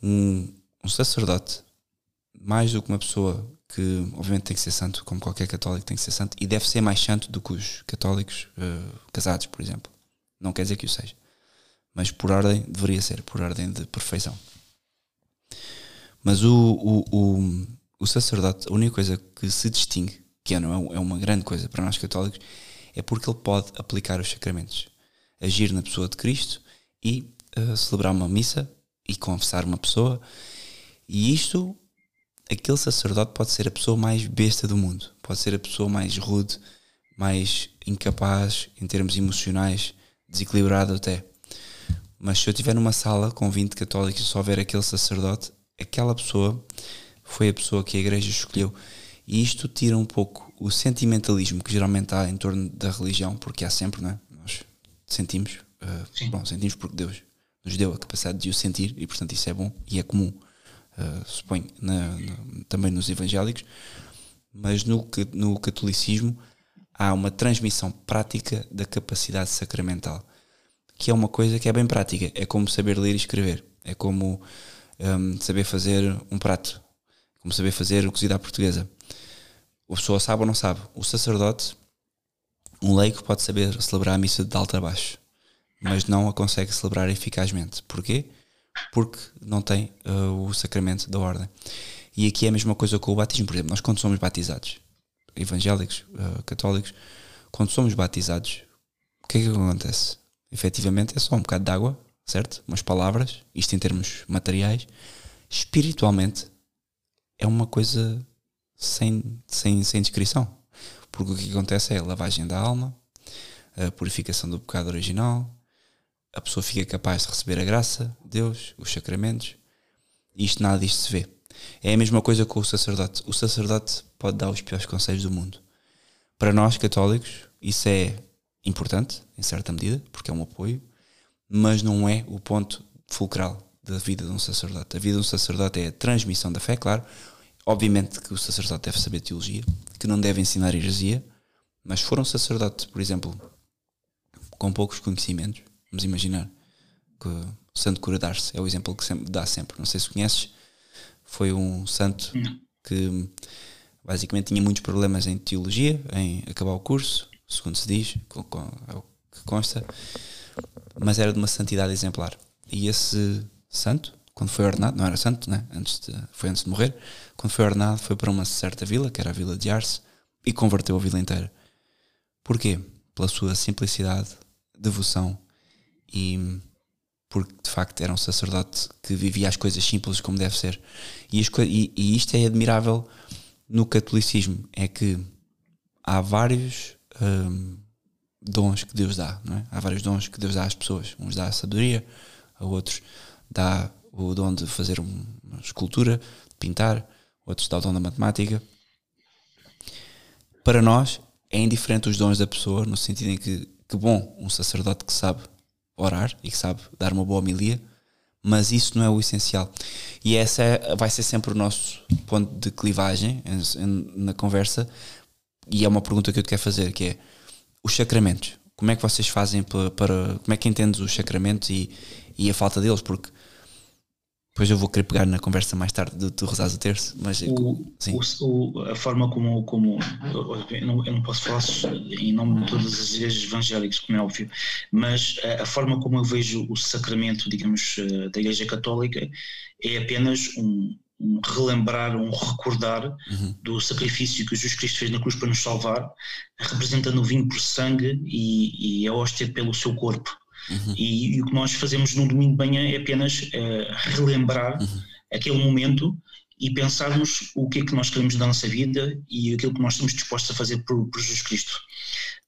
um, um sacerdote, mais do que uma pessoa que obviamente tem que ser santo, como qualquer católico tem que ser santo, e deve ser mais santo do que os católicos uh, casados, por exemplo. Não quer dizer que o seja mas por ordem deveria ser, por ordem de perfeição. Mas o, o, o, o sacerdote, a única coisa que se distingue, que é, não é, é uma grande coisa para nós católicos, é porque ele pode aplicar os sacramentos, agir na pessoa de Cristo e uh, celebrar uma missa e confessar uma pessoa. E isto, aquele sacerdote pode ser a pessoa mais besta do mundo, pode ser a pessoa mais rude, mais incapaz em termos emocionais, desequilibrado até. Mas se eu estiver numa sala com 20 católicos e só ver aquele sacerdote, aquela pessoa foi a pessoa que a igreja escolheu. E isto tira um pouco o sentimentalismo que geralmente há em torno da religião, porque há sempre, não é? Nós sentimos, uh, bom, sentimos porque Deus nos deu a capacidade de o sentir e, portanto, isso é bom e é comum, uh, suponho, na, na, também nos evangélicos. Mas no, no catolicismo há uma transmissão prática da capacidade sacramental que é uma coisa que é bem prática. É como saber ler e escrever. É como um, saber fazer um prato. Como saber fazer o cozido à portuguesa. A pessoa sabe ou não sabe. O sacerdote, um leigo, pode saber celebrar a missa de alto a baixo, mas não a consegue celebrar eficazmente. Porquê? Porque não tem uh, o sacramento da ordem. E aqui é a mesma coisa com o batismo. Por exemplo, nós quando somos batizados, evangélicos, uh, católicos, quando somos batizados, o que é que acontece? Efetivamente é só um bocado de água, certo? Umas palavras, isto em termos materiais. Espiritualmente é uma coisa sem, sem, sem descrição. Porque o que acontece é a lavagem da alma, a purificação do pecado original, a pessoa fica capaz de receber a graça, Deus, os sacramentos, isto nada disto se vê. É a mesma coisa com o sacerdote. O sacerdote pode dar os piores conselhos do mundo. Para nós católicos, isso é importante, em certa medida, porque é um apoio, mas não é o ponto fulcral da vida de um sacerdote. A vida de um sacerdote é a transmissão da fé, claro. Obviamente que o sacerdote deve saber teologia, que não deve ensinar heresia, mas se for um sacerdote, por exemplo, com poucos conhecimentos, vamos imaginar que o Santo Cura d'Ars é o exemplo que sempre, dá sempre. Não sei se conheces, foi um santo que basicamente tinha muitos problemas em teologia, em acabar o curso, segundo se diz, com, com, é o que consta, mas era de uma santidade exemplar. E esse santo, quando foi ordenado, não era santo, né? antes de, foi antes de morrer, quando foi ordenado foi para uma certa vila, que era a vila de Arce, e converteu a vila inteira. Porquê? Pela sua simplicidade, devoção e porque de facto era um sacerdote que vivia as coisas simples como deve ser. E, e, e isto é admirável no catolicismo, é que há vários um, dons que Deus dá, é? Há vários dons que Deus dá às pessoas. Uns dá a sabedoria, a outros dá o dom de fazer uma escultura, de pintar, outros dá o dom da matemática. Para nós é indiferente os dons da pessoa, no sentido em que, que bom, um sacerdote que sabe orar e que sabe dar uma boa homilia, mas isso não é o essencial. E essa é, vai ser sempre o nosso ponto de clivagem na conversa, e é uma pergunta que eu te quero fazer, que é os sacramentos. Como é que vocês fazem para, para como é que entendes os sacramentos e, e a falta deles? Porque Depois eu vou querer pegar na conversa mais tarde de tu rezares o terço, mas o, sim. O, a forma como, como eu, não, eu não posso falar em nome de todas as igrejas evangélicas, como é óbvio, mas a, a, forma como eu vejo o sacramento, digamos, eh, da Igreja Católica é apenas um, um relembrar, um recordar uhum. do sacrifício que Jesus Cristo fez na cruz para nos salvar, representando o vinho por sangue e, e a hóstia pelo seu corpo. Uhum. E, e, o que nós fazemos no domingo de manhã é apenas uh, relembrar uhum. aquele momento e pensarmos o que é que nós queremos da nossa vida e aquilo que nós estamos dispostos a fazer por, por Jesus Cristo.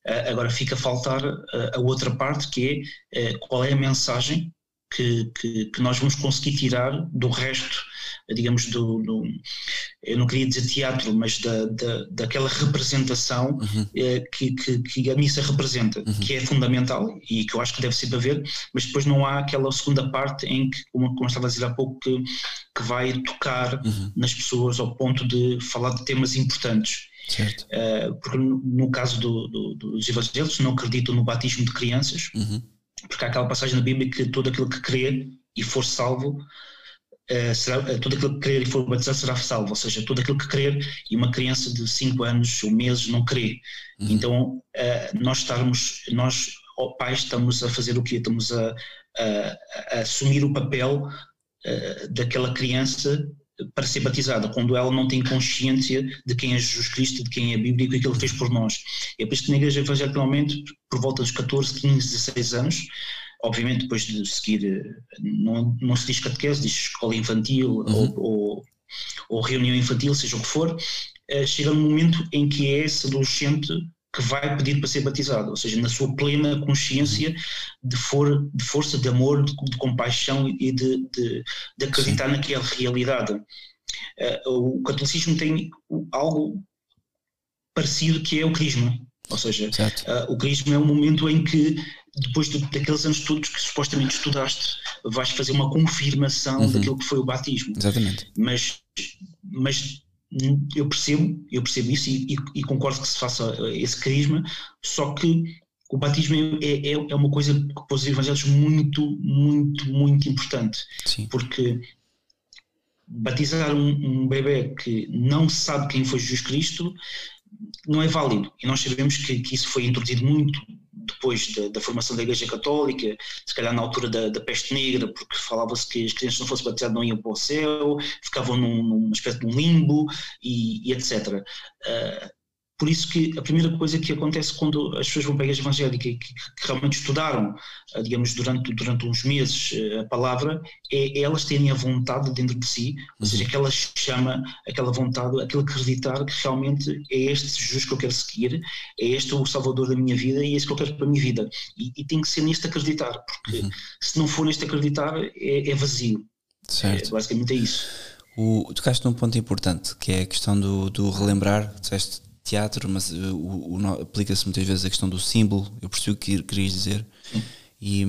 Uh, agora fica a faltar uh, a outra parte que é qual é a mensagem que, que, que, nós vamos conseguir tirar do resto, digamos, do, do eu não queria dizer teatro, mas da, da, daquela representação uhum. eh, que, que, que, a missa representa, uhum. que é fundamental e que eu acho que deve sempre haver, mas depois não há aquela segunda parte em que, como, como estava a dizer há pouco, que, que vai tocar uhum. nas pessoas ao ponto de falar de temas importantes. Uh, porque no, no caso do, do, dos evangélicos não acreditam no batismo de crianças, uhum porque há aquela passagem na Bíblia que todo aquele que crer e for salvo, uh, será, uh, todo aquele que crer e for batizado será salvo, ou seja, todo aquele que crer e uma criança de 5 anos ou meses não crê. Uhum. Então, uh, nós estarmos, nós, oh, pais, estamos a fazer o quê? Estamos a, a, a assumir o papel daquela criança para ser batizada, quando ela não tem consciência de quem é Jesus Cristo, de quem é a Bíblia e o que ele fez por nós. É por isso que na Igreja Evangélica, normalmente, por volta dos 14, 15, 16 anos, obviamente depois de seguir, não, não se diz catequese, diz escola infantil uhum. ou, ou, ou, reunião infantil, seja o que for, eh, chega um momento em que é esse adolescente que vai pedir para ser batizado, ou seja, na sua plena consciência de, for, de força, de amor, de, de compaixão e de, de, de acreditar Sim. naquela realidade. Uh, o catolicismo tem algo parecido que é o crisma, ou seja, uh, o crisma é um momento em que depois de, daqueles anos todos que supostamente estudaste, vais fazer uma confirmação uhum. daquilo que foi o batismo. Exatamente. Mas, mas eu percebo, eu percebo isso e, e, e, concordo que se faça esse carisma, só que o batismo é, é, é uma coisa para os evangélicos muito, muito, muito importante. Sim. Porque batizar um, um bebê que não sabe quem foi Jesus Cristo não é válido. E nós sabemos que, que isso foi introduzido muito depois da, da, formação da Igreja Católica, se calhar na altura da, da peste negra, porque falava-se que as crianças não fossem batizadas não iam para o céu, ficavam num, espécie de limbo e, e etc. Uh, ah, por isso que a primeira coisa que acontece quando as pessoas vão para a igreja evangélica e que, que, realmente estudaram, ah, digamos, durante, durante uns meses ah, a palavra, é elas terem a vontade dentro de si, ou seja, uhum. aquela chama, aquela vontade, aquele acreditar que realmente é este Jesus que eu quero seguir, é este o salvador da minha vida e é este que eu quero para a minha vida. E, e tem que ser neste acreditar, porque uhum. se não for neste acreditar, é, é vazio. Certo. É, basicamente é isso. O, tocaste num ponto importante, que é a questão do, do relembrar, disseste teatro, mas uh, aplica-se muitas vezes a questão do símbolo, eu percebi o que querias dizer, e,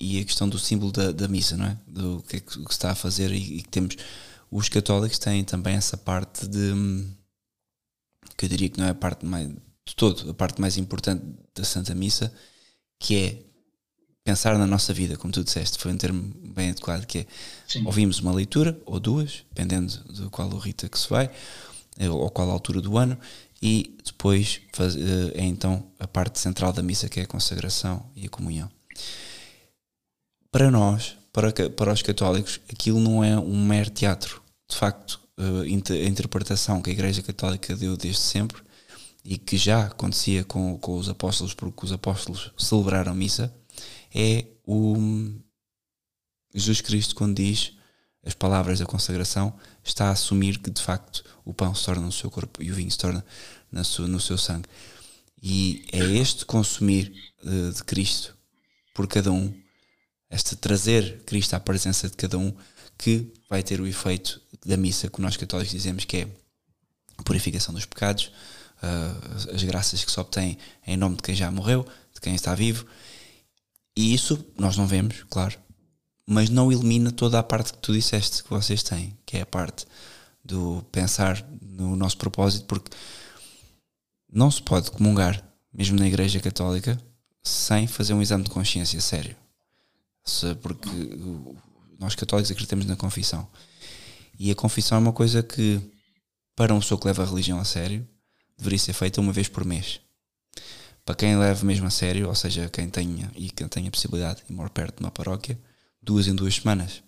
e a questão do símbolo da, da missa, não é? Do que é que, se está a fazer e, que temos. Os católicos têm também essa parte de. que eu diria que não é a parte mais. de todo, a parte mais importante da Santa Missa, que é pensar na nossa vida, como tu disseste, foi um termo bem adequado, que é Sim. ouvimos uma leitura, ou duas, dependendo do qual o rita que se vai, eh, ou qual altura do ano, e depois faz, eh, é então a parte central da missa que é a consagração e a comunhão. Para nós, para, para os católicos, aquilo não é um mero teatro. De facto, eh, a interpretação que a Igreja Católica deu desde sempre e que já acontecia com, com os apóstolos, porque os apóstolos celebraram missa, é o Jesus Cristo quando diz as palavras da consagração, está a assumir que de facto o pão se torna no seu corpo e o vinho se torna sua, no seu sangue. E é este consumir de, de Cristo por cada um, este trazer Cristo à presença de cada um, que vai ter o efeito da missa que nós católicos dizemos que é a purificação dos pecados, uh, as graças que se obtêm em nome de quem já morreu, de quem está vivo. E isso nós não vemos, claro, mas não elimina toda a parte que tu disseste que vocês têm, que é a parte do pensar no nosso propósito, porque não se pode comungar, mesmo na Igreja Católica, sem fazer um exame de consciência sério. Porque Nós católicos acreditamos na confissão. E a confissão é uma coisa que, para uma pessoa que leva a religião a sério, deveria ser feita uma vez por mês. Para quem leva mesmo a sério, ou seja, quem tenha e quem tenha a possibilidade de morar perto de uma paróquia, duas em duas semanas.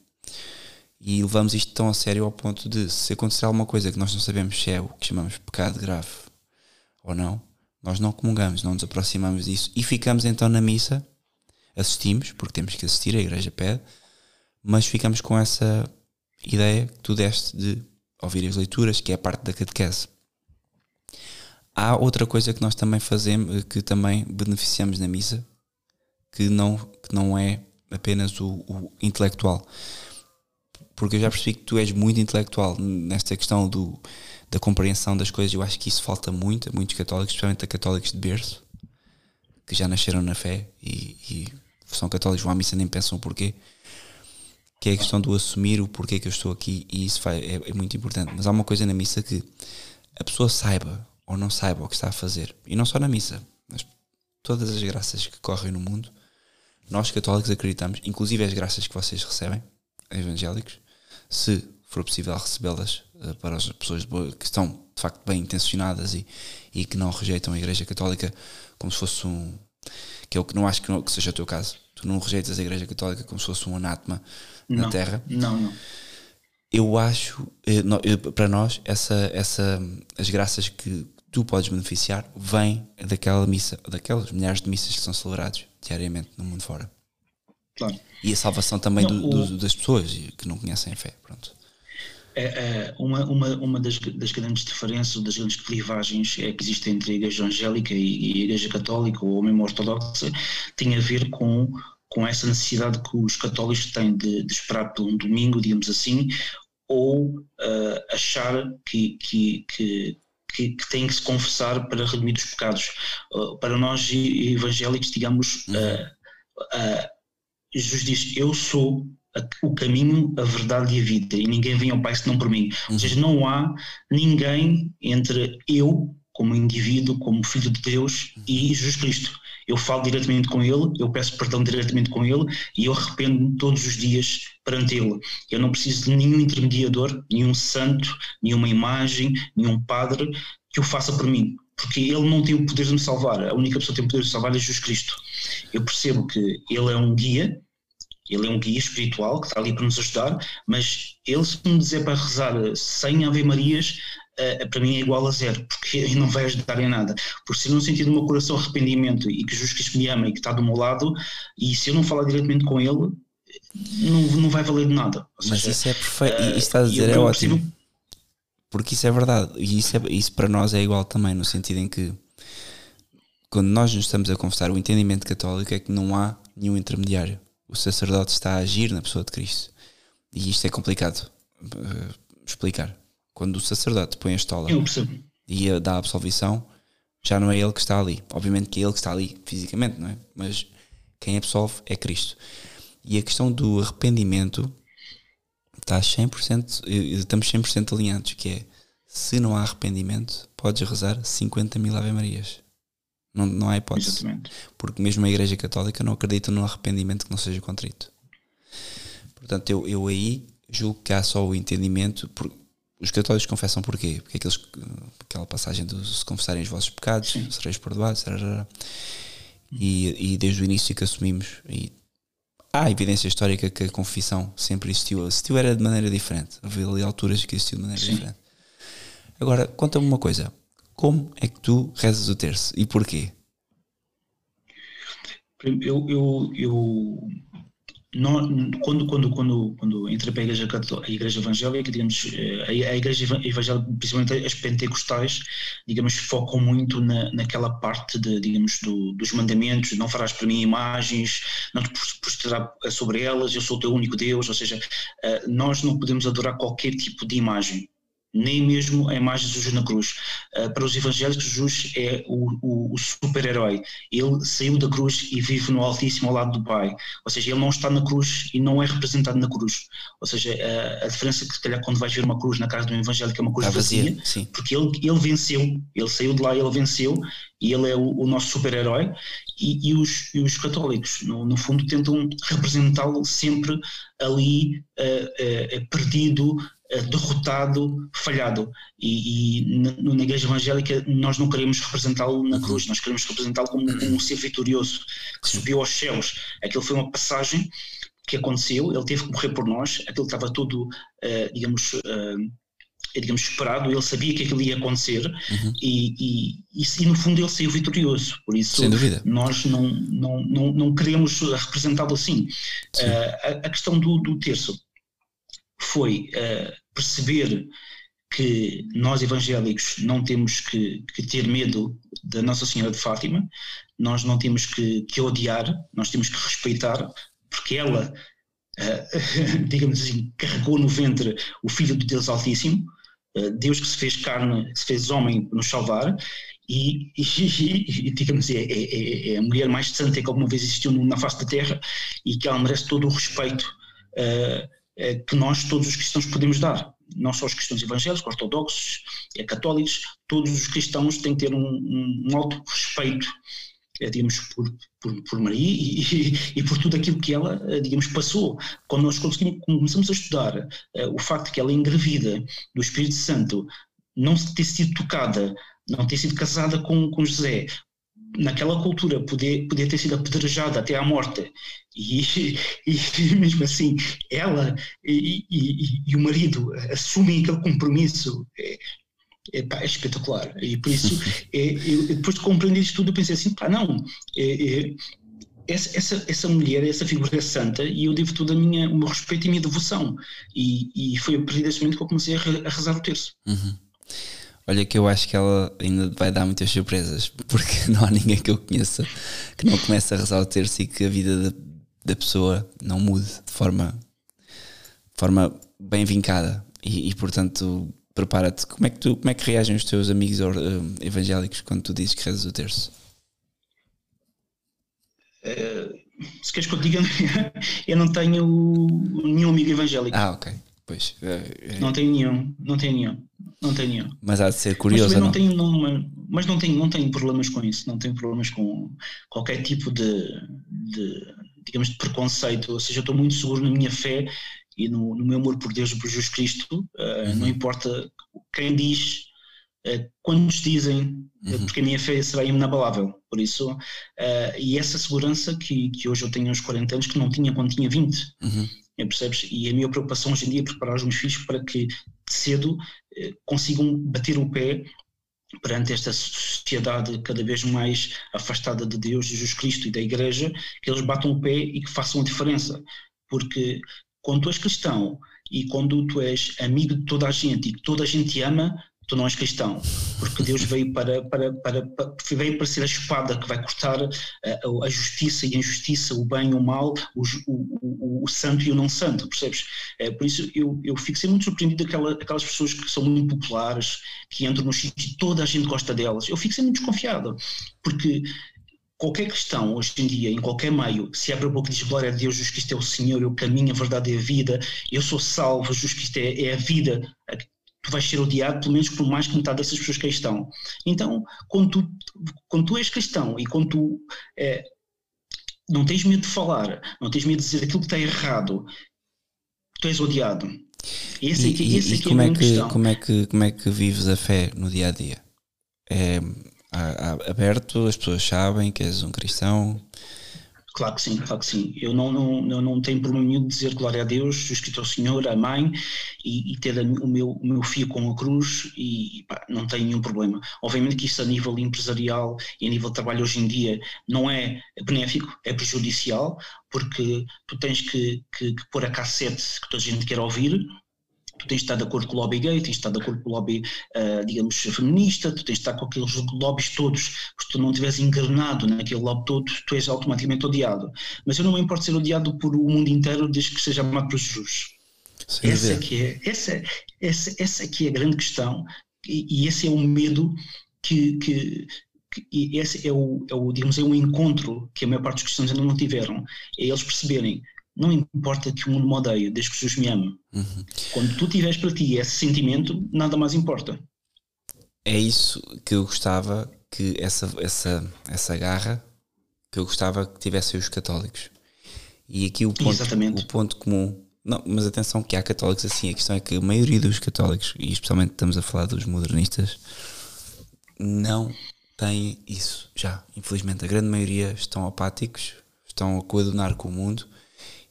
E levamos isto tão a sério ao ponto de, se acontecer alguma coisa que nós não sabemos se é o que chamamos pecado grave ou não, nós não comungamos, não nos aproximamos disso e ficamos então na missa, assistimos, porque temos que assistir, a igreja pede, mas ficamos com essa ideia que tu deste de ouvir as leituras, que é a parte da catequese. Há outra coisa que nós também fazemos, que também beneficiamos na missa, que não, que não é apenas o, o intelectual porque eu já percebi que tu és muito intelectual nesta questão do, da compreensão das coisas. Eu acho que isso falta muito a muitos católicos, especialmente a católicos de berço, que já nasceram na fé e, e são católicos, vão à missa nem pensam o porquê. Que é a questão do assumir o porquê que eu estou aqui, e isso é, é muito importante. Mas há uma coisa na missa que a pessoa saiba ou não saiba o que está a fazer, e não só na missa, mas todas as graças que correm no mundo, nós católicos acreditamos, inclusive as graças que vocês recebem, evangélicos, se for possível recebê-las uh, para as pessoas boa, que estão de facto bem intencionadas e, e que não rejeitam a Igreja Católica como se fosse um. que é o que não acho que, não, que seja o teu caso. Tu não rejeitas a Igreja Católica como se fosse um anátema não, na Terra. Não, não. Eu acho, eh, para nós, essa, essa, as graças que tu podes beneficiar vêm daquela missa, daquelas milhares de missas que são celebradas diariamente no mundo fora. Claro. E a salvação também não, do, do, das pessoas que não conhecem a fé. Pronto. É, é, uma uma, uma das, das, grandes diferenças, das grandes clivagens é que existe entre a Igreja Angélica e, e a Igreja Católica ou mesmo Ortodoxa tem a ver com, com essa necessidade que os católicos têm de, de esperar por um domingo, digamos assim, ou uh, achar que, que, que que, que, têm que se confessar para redimir os pecados. Uh, para nós evangélicos, digamos, uh, uh, Jesus diz: Eu sou o caminho, a verdade e a vida, e ninguém vem ao Pai senão por mim. Uhum. Ou seja, não há ninguém entre eu, como indivíduo, como filho de Deus, e Jesus Cristo. Eu falo diretamente com Ele, eu peço perdão diretamente com Ele e eu arrependo-me todos os dias perante Ele. Eu não preciso de nenhum intermediador, nenhum santo, nenhuma imagem, nenhum padre que o faça por mim, porque Ele não tem o poder de me salvar. A única pessoa que tem o poder de me salvar é Jesus Cristo eu percebo que ele é um guia, ele é um guia espiritual que está ali para nos ajudar, mas ele se me dizer para rezar 100 Ave Marias, uh, para mim é igual a zero, porque não vai ajudar em nada. Porque se eu não sentir no meu coração arrependimento e que Jesus Cristo me ama e que está do meu lado, e se eu não falar diretamente com ele, não, não vai valer de nada. Ou mas seja, isso é perfeito, uh, isso está a dizer é ótimo. Porque isso é verdade, e isso, é, isso para nós é igual também, no sentido em que quando nós nos estamos a confessar, o entendimento católico é que não há nenhum intermediário. O sacerdote está a agir na pessoa de Cristo. E isto é complicado uh, explicar. Quando o sacerdote põe a estola e dá a absolvição, já não é ele que está ali. Obviamente que é ele que está ali fisicamente, não é? Mas quem absolve é Cristo. E a questão do arrependimento está 100%, eh, estamos 100% alinhados, que é se não há arrependimento, podes rezar 50 mil Ave Marias. Não, não há hipótese. Exatamente. Porque mesmo a Igreja Católica não acredita no arrependimento que não seja contrito. Portanto, eu, eu aí julgo que há só o entendimento. Por, os católicos confessam porquê? Porque aqueles, aquela passagem de se confessarem os vossos pecados, Sim. sereis perdoados, e, e desde o início que assumimos, e há evidência histórica que a confissão sempre existiu. Existiu era de maneira diferente. Havia ali alturas que existiu de maneira Sim. diferente. Agora, conta-me uma coisa. Como é que tu rezas o terço e porquê? Eu, eu, eu não, quando, quando, quando, quando entrei para a igreja, a igreja evangélica, digamos, eh, a, a igreja evangélica, principalmente as pentecostais, digamos, focam muito na, naquela parte de, digamos, do, dos mandamentos, não farás para mim imagens, não te prostrarás sobre elas, eu sou o teu único Deus, ou seja, eh, nós não podemos adorar qualquer tipo de imagem nem mesmo a imagem de Jesus na cruz. Uh, para os evangélicos, Jesus é o, o, o super-herói. Ele saiu da cruz e vive no Altíssimo ao lado do Pai. Ou seja, ele não está na cruz e não é representado na cruz. Ou seja, uh, a diferença que, se calhar, quando vais ver uma cruz na casa de um evangélico é uma cruz Está vazia, porque ele, ele venceu, ele saiu de lá, ele venceu e ele é o, o nosso super-herói. E, e, os, e os católicos, no, no fundo, tentam representá-lo sempre ali uh, perdido eh, derrotado, falhado. E, e na, na, Igreja Evangélica nós não queremos representá-lo na cruz, nós queremos representá-lo como, como, um ser vitorioso que subiu aos céus. Aquilo foi uma passagem que aconteceu, ele teve que morrer por nós, aquilo estava tudo, uh, digamos, uh, digamos, esperado, ele sabia que aquilo ia acontecer uhum. e, e, e, e, no fundo ele saiu vitorioso, por isso nós não, não, não, não queremos representá-lo assim. Uh, a, a, questão do, do terço foi uh, perceber que nós evangélicos não temos que, que, ter medo da Nossa Senhora de Fátima, nós não temos que, que odiar, nós temos que respeitar, porque ela, uh, digamos assim, carregou no ventre o Filho de Deus Altíssimo, uh, Deus que se fez carne, se fez homem para nos salvar, e, e, e, digamos, é, é, é, é, a mulher mais santa que alguma vez existiu na face da Terra e que ela merece todo o respeito. Uh, que nós, todos os cristãos, podemos dar. Não só os cristãos evangélicos, ortodoxos, eh, católicos, todos os cristãos têm que ter um, um alto respeito, eh, digamos, por, por, por Maria e, e, e, por tudo aquilo que ela, digamos, passou. Quando nós começamos a estudar o facto de que ela é engravida do Espírito Santo, não ter sido tocada, não ter sido casada com, com José, naquela cultura poder, poder ter sido apedrejada até à morte. E, e mesmo assim ela e, e, e, o marido assumem aquele compromisso. É, é, pá, é espetacular. E por isso é, eu, depois de compreender isto tudo eu pensei assim, pá não é, é, essa, essa, essa mulher, essa figura é santa e eu devo todo a minha, o meu respeito e a minha devoção. E, foi a partir desse momento que eu comecei a, a rezar o terço. Uhum. Olha que eu acho que ela ainda vai dar muitas surpresas, porque não há ninguém que eu conheça que não comece a rezar o terço e que a vida da, da pessoa não mude de forma, de forma bem vincada. E, e portanto, prepara-te. Como é que tu, como é que reagem os teus amigos uh, evangélicos quando tu dizes que rezas o terço? Uh, se queres que eu diga, eu não tenho nenhum amigo evangélico. Ah, ok. Pois, uh, não tenho nenhum, não tenho nenhum. Não tenho. Mas há de ser curioso. Mas não, tenho, não, mas não tenho, não tenho problemas com isso, não tenho problemas com qualquer tipo de, de digamos, de preconceito. Ou seja, eu estou muito seguro na minha fé e no, no meu amor por Deus e por Jesus Cristo. Uh, uhum. Não importa quem diz, uh, quantos dizem, uhum. porque a minha fé será inabalável. Por isso, uh, e essa segurança que, que hoje eu tenho aos 40 anos, que não tinha quando tinha 20. Uhum. Percebes? E a minha preocupação hoje em dia é preparar os meus filhos para que cedo eh, consigam bater o pé perante esta sociedade cada vez mais afastada de Deus, de Jesus Cristo e da Igreja, que eles batam o pé e que façam a diferença. Porque quando tu és cristão e quando tu és amigo de toda a gente e que toda a gente te ama, tu não és cristão, porque Deus veio para, para, para, para veio para ser a espada que vai cortar a, eh, a justiça e a injustiça, o bem e o mal, o, o, o, santo e o não santo, percebes? É, por isso eu, eu fico sempre muito surpreendido aquelas pessoas que são muito populares, que entram no sítio e toda a gente gosta delas. Eu fico sempre muito desconfiado, porque qualquer questão hoje em dia, em qualquer meio, se abre a boca e diz glória a Deus, Jesus Cristo é o Senhor, é o caminho, a verdade é a vida, eu sou salvo, Jesus Cristo é, é a vida, tu vais ser odiado pelo menos por mais que metade dessas pessoas que aí estão. Então, quando tu, quando tu és cristão e quando tu é, não tens medo de falar, não tens medo de dizer aquilo que está errado, tu és odiado. Esse e, aqui, esse e, aqui como, é, é que, como, é que, como é que vives a fé no dia a dia? É aberto, as pessoas sabem que és um cristão? Claro que sim, claro que sim. Eu não, não, eu não tenho problema nenhum de dizer glória a Deus, escrito ao Senhor, a mãe, e, e ter o meu, o meu filho com a cruz, e pá, não tenho nenhum problema. Obviamente que isso a nível empresarial e a nível de trabalho hoje em dia não é benéfico, é prejudicial, porque tu tens que, que, que pôr a cassete que toda a gente quer ouvir, tu tens de estar de acordo com o lobby gay, tens de estar de acordo com o lobby, uh, digamos, feminista, tu tens de estar com aqueles lobbies todos, se tu não estiveres encarnado naquele lobby todo, tu és automaticamente odiado. Mas eu não me importo ser odiado por o mundo inteiro desde que seja amado por Jesus. Sem essa que é, essa, essa, essa que é a grande questão e, e esse é o medo que, que, que- esse é o, é o, digamos, é o encontro que a maior parte dos cristãos ainda não tiveram. É eles perceberem, não importa que o mundo me odeie, desde que Jesus me ame. Uhum. Quando tu tiveres para ti esse sentimento, nada mais importa. É isso que eu gostava que essa, essa, essa garra que eu gostava que tivessem os católicos. E aqui o ponto, Exatamente. o ponto comum. Não, mas atenção que há católicos assim, a questão é que a maioria dos católicos, e especialmente estamos a falar dos modernistas, não têm isso já. Infelizmente, a grande maioria estão apáticos, estão a coadunar com o mundo,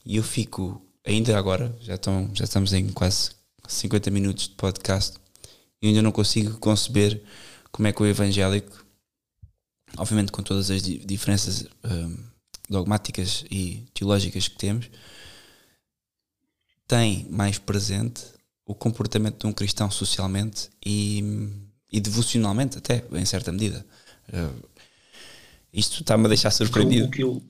e eu fico, ainda agora, já, estão, já estamos em quase 50 minutos de podcast, e ainda não consigo conceber como é que o evangélico, obviamente com todas as di- diferenças hum, dogmáticas e teológicas que temos, tem mais presente o comportamento de um cristão socialmente e, e devocionalmente até, em certa medida. Uh, isto está-me a deixar surpreendido. O que, eu,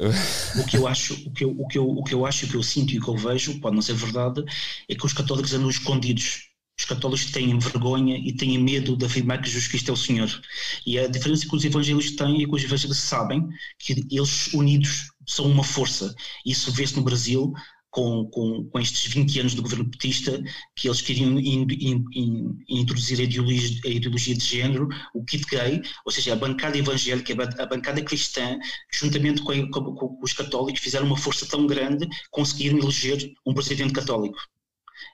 o que eu acho, o que eu, o que eu, o que eu acho, o que eu sinto e o que eu vejo, pode não ser verdade, é que os católicos andam escondidos. Os católicos têm vergonha e têm medo de afirmar que Jesus Cristo é o Senhor. E a diferença que os evangélicos têm é que os evangélicos sabem que eles unidos são uma força. Isso vê-se no Brasil com, com, com estes 20 anos do governo petista, que eles queriam in, in, in, introduzir a ideologia, a ideologia de género, o kit gay, ou seja, a bancada evangélica, a bancada cristã, juntamente com, com, os católicos, fizeram uma força tão grande, conseguiram eleger um presidente católico.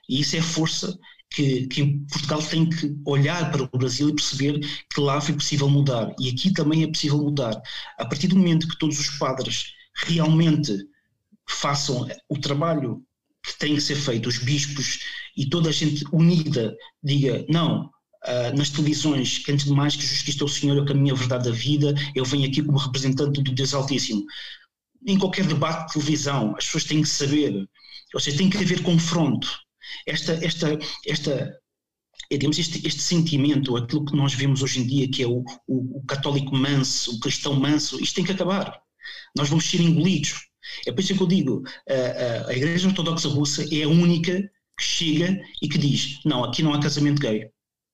E isso é força que, que Portugal tem que olhar para o Brasil e perceber que lá foi possível mudar. E aqui também é possível mudar. A partir do momento que todos os padres realmente façam o trabalho que tem que ser feito, os bispos e toda a gente unida diga, não, uh, nas televisões, que antes de mais que Cristo é o Senhor, é caminho, a verdade da vida, eu venho aqui como representante do Deus Altíssimo. Em qualquer debate de televisão, as pessoas têm que saber, ou seja, tem que haver confronto. Esta, esta, esta, digamos, este, este sentimento, aquilo que nós vemos hoje em dia, que é o, o, o católico manso, o cristão manso, isto tem que acabar. Nós vamos ser engolidos. É por isso que eu digo, a, Igreja Ortodoxa Russa é a única que chega e que diz, não, aqui não há casamento gay.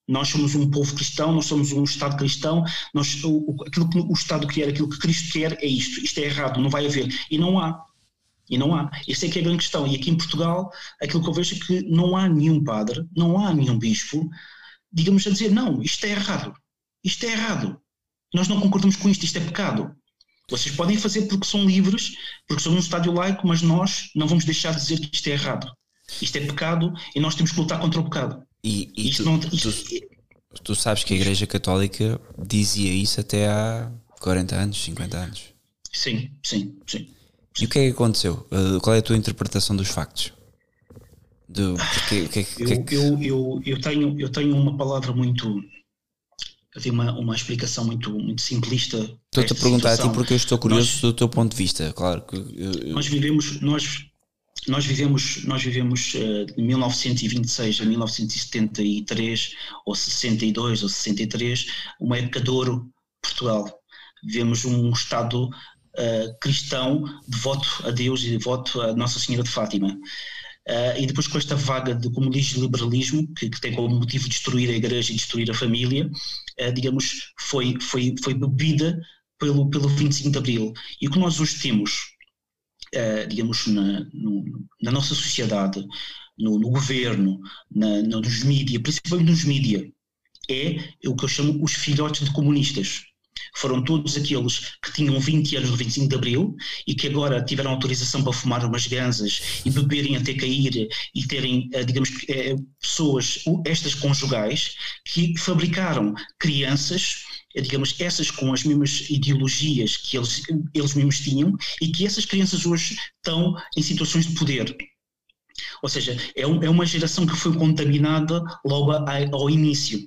Nós somos um povo cristão, nós somos um Estado cristão, nós, o, aquilo que o Estado quer, aquilo que Cristo quer é isto, isto é errado, não vai haver. E não há. E não há. Essa é que é a grande questão. E aqui em Portugal, aquilo que eu vejo é que não há nenhum padre, não há nenhum bispo, digamos a dizer, não, isto é errado. Isto é errado. Nós não concordamos com isto, isto é pecado. Vocês podem fazer porque são livres, porque são um estádio laico, mas nós não vamos deixar de dizer que isto é errado. Isto é pecado e nós temos que lutar contra o pecado. E, e isto tu, não, isto, tu, tu, sabes que a Igreja Católica dizia isso até há 40 anos, 50 anos. Sim, sim, sim. E o que é que aconteceu? Uh, qual é a tua interpretação dos factos? Do, porque, que, que, eu, que... eu, eu, eu, tenho, eu tenho uma palavra muito. Eu tenho uma, uma explicação muito, muito simplista. Estou-te a perguntar situação. a ti porque eu estou curioso nós, do teu ponto de vista, claro. Que eu, nós vivemos. Nós, nós vivemos, nós vivemos uh, de 1926 a 1973, ou 62 ou 63, uma época de ouro Portugal. Vivemos um Estado uh, cristão devoto a Deus e devoto a Nossa Senhora de Fátima. Uh, e depois com esta vaga de comunismo e liberalismo, que, que, tem como motivo destruir a igreja e destruir a família, uh, digamos, foi, foi, foi bebida pelo, pelo 25 de Abril. E o que nós hoje temos, uh, digamos, na, no, na nossa sociedade, no, no governo, na, nos mídias, principalmente nos mídias, é o que eu chamo os filhotes de comunistas foram todos aqueles que tinham 20 anos no 25 de Abril e que agora tiveram autorização para fumar umas ganzas e beberem até cair e terem, digamos, pessoas, estas conjugais, que fabricaram crianças digamos, essas com as mesmas ideologias que eles, eles mesmos tinham e que essas crianças hoje estão em situações de poder. Ou seja, é, um, é uma geração que foi contaminada logo a, ao início.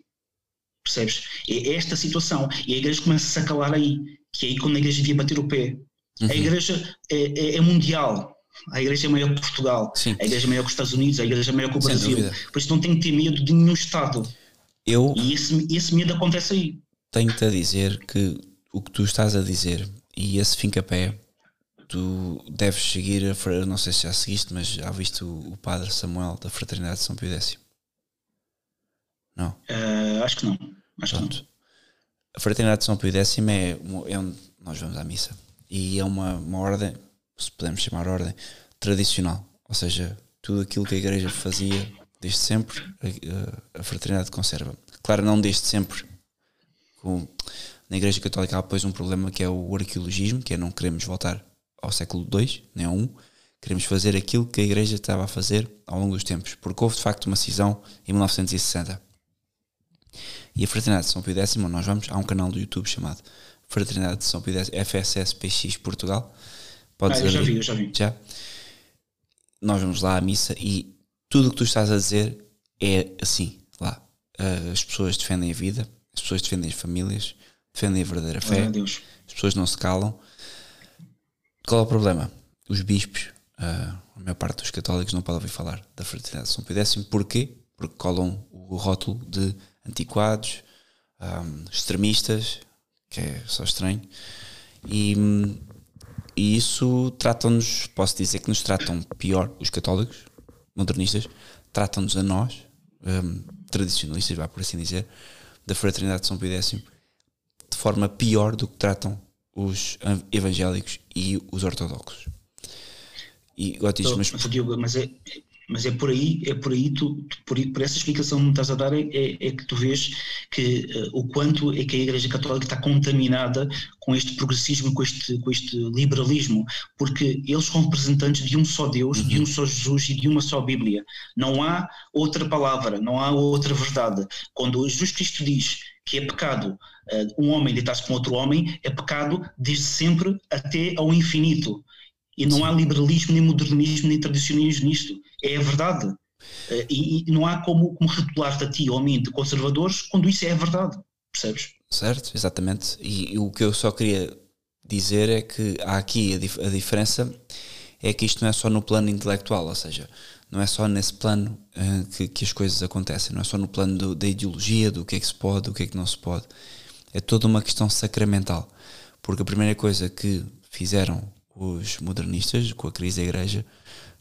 Percebes? É esta situação. E a igreja começa a se calar aí, que é aí quando a igreja devia bater o pé. Uhum. A igreja é, é, é, mundial. A igreja é maior que Portugal. Sim. A igreja é maior que os Estados Unidos. A igreja é maior que o Brasil. Por isso não tem que ter medo de nenhum Estado. Eu e esse, esse medo acontece aí. Tenho-te a dizer que o que tu estás a dizer e esse fim-capé Tu deves seguir, a, não sei se já seguiste, mas já viste o, o padre Samuel da Fraternidade de São Pio X? Não? Uh, acho que não. Acho Pronto. A Fraternidade de São Pio X é, é onde nós vamos à missa. E é uma, uma ordem, se podemos chamar ordem, tradicional. Ou seja, tudo aquilo que a Igreja fazia desde sempre, a, a Fraternidade conserva. Claro, não desde sempre. Com, na Igreja Católica há depois um problema que é o arqueologismo, que é não queremos voltar ao século II, nem ao I. Queremos fazer aquilo que a Igreja estava a fazer ao longo dos tempos, porque houve de facto uma cisão em 1960. E a Fraternidade de São Pio X, nós vamos, há um canal do YouTube chamado Fraternidade de São Pio X, FSSPX Portugal. Podes ah, eu já vi, eu já vi. Já? Nós vamos lá à missa e tudo o que tu estás a dizer é assim, lá. Uh, as pessoas defendem a vida, as pessoas defendem as famílias, defendem a verdadeira fé, as pessoas não se calam. Qual é o problema? Os bispos, uh, a maior parte dos católicos não podem ouvir falar da Fraternidade de São Pio X. Porquê? Porque colam o rótulo de antiquados, um, extremistas, que é só estranho. E, e isso tratam-nos, posso dizer que nos tratam pior, os católicos, modernistas, tratam-nos a nós, um, tradicionalistas, vá por assim dizer, da Fraternidade de São Pio X, de forma pior do que tratam os evangélicos e os ortodoxos. E, mas, mas é, mas é por aí, é por aí, tu, por, por essa explicação que me estás a dar, é, é, é que tu vês que uh, o quanto é que a Igreja Católica está contaminada com este progressismo, com este, com este liberalismo, porque eles são representantes de um só Deus, uhum. de um só Jesus e de uma só Bíblia. Não há outra palavra, não há outra verdade. Quando Jesus Cristo diz que é pecado uh, um homem deitar-se com outro homem, é pecado desde sempre até ao infinito. E não Sim. há liberalismo, nem modernismo, nem tradicionalismo nisto. É a verdade. Eh, e, e não há como, como rotular-te a ti ou a mim de conservadores quando isso é a verdade. Percebes? Certo, exatamente. E, e o que eu só queria dizer é que há aqui a, dif a, diferença é que isto não é só no plano intelectual, ou seja, não é só nesse plano uh, que, que, as coisas acontecem, não é só no plano do, da ideologia, do que é que se pode, do que é que não se pode. É toda uma questão sacramental. Porque a primeira coisa que fizeram os modernistas, com a crise da igreja,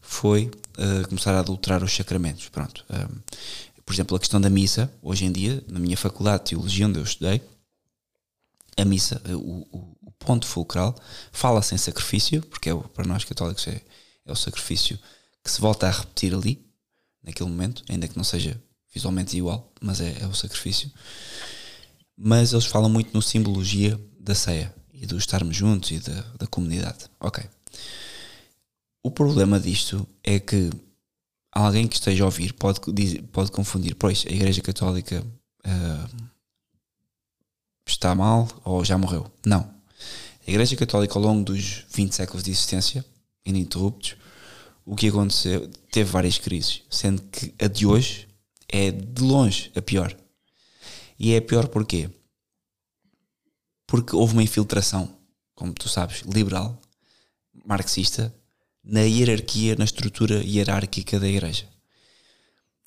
foi uh, começar a adulterar os sacramentos. Pronto. Um, por exemplo, a questão da missa, hoje em dia, na minha faculdade de teologia, onde eu estudei, a missa, eh, o, o, o ponto fulcral, fala-se em sacrifício, porque é, para nós católicos é, é o sacrifício que se volta a repetir ali, naquele momento, ainda que não seja visualmente igual, mas é, é o sacrifício. Mas eles falam muito no simbologia da ceia e do estarmos juntos e da, da comunidade. Ok. O problema disto é que alguém que esteja a ouvir pode, pode confundir, pois a Igreja Católica uh, está mal ou já morreu. Não. A Igreja Católica, ao longo dos 20 séculos de existência, ininterruptos, o que aconteceu, teve várias crises, sendo que a de hoje é de longe a pior. E é a pior porquê? porque houve uma infiltração, como tu sabes, liberal, marxista, na hierarquia, na estrutura hierárquica da Igreja.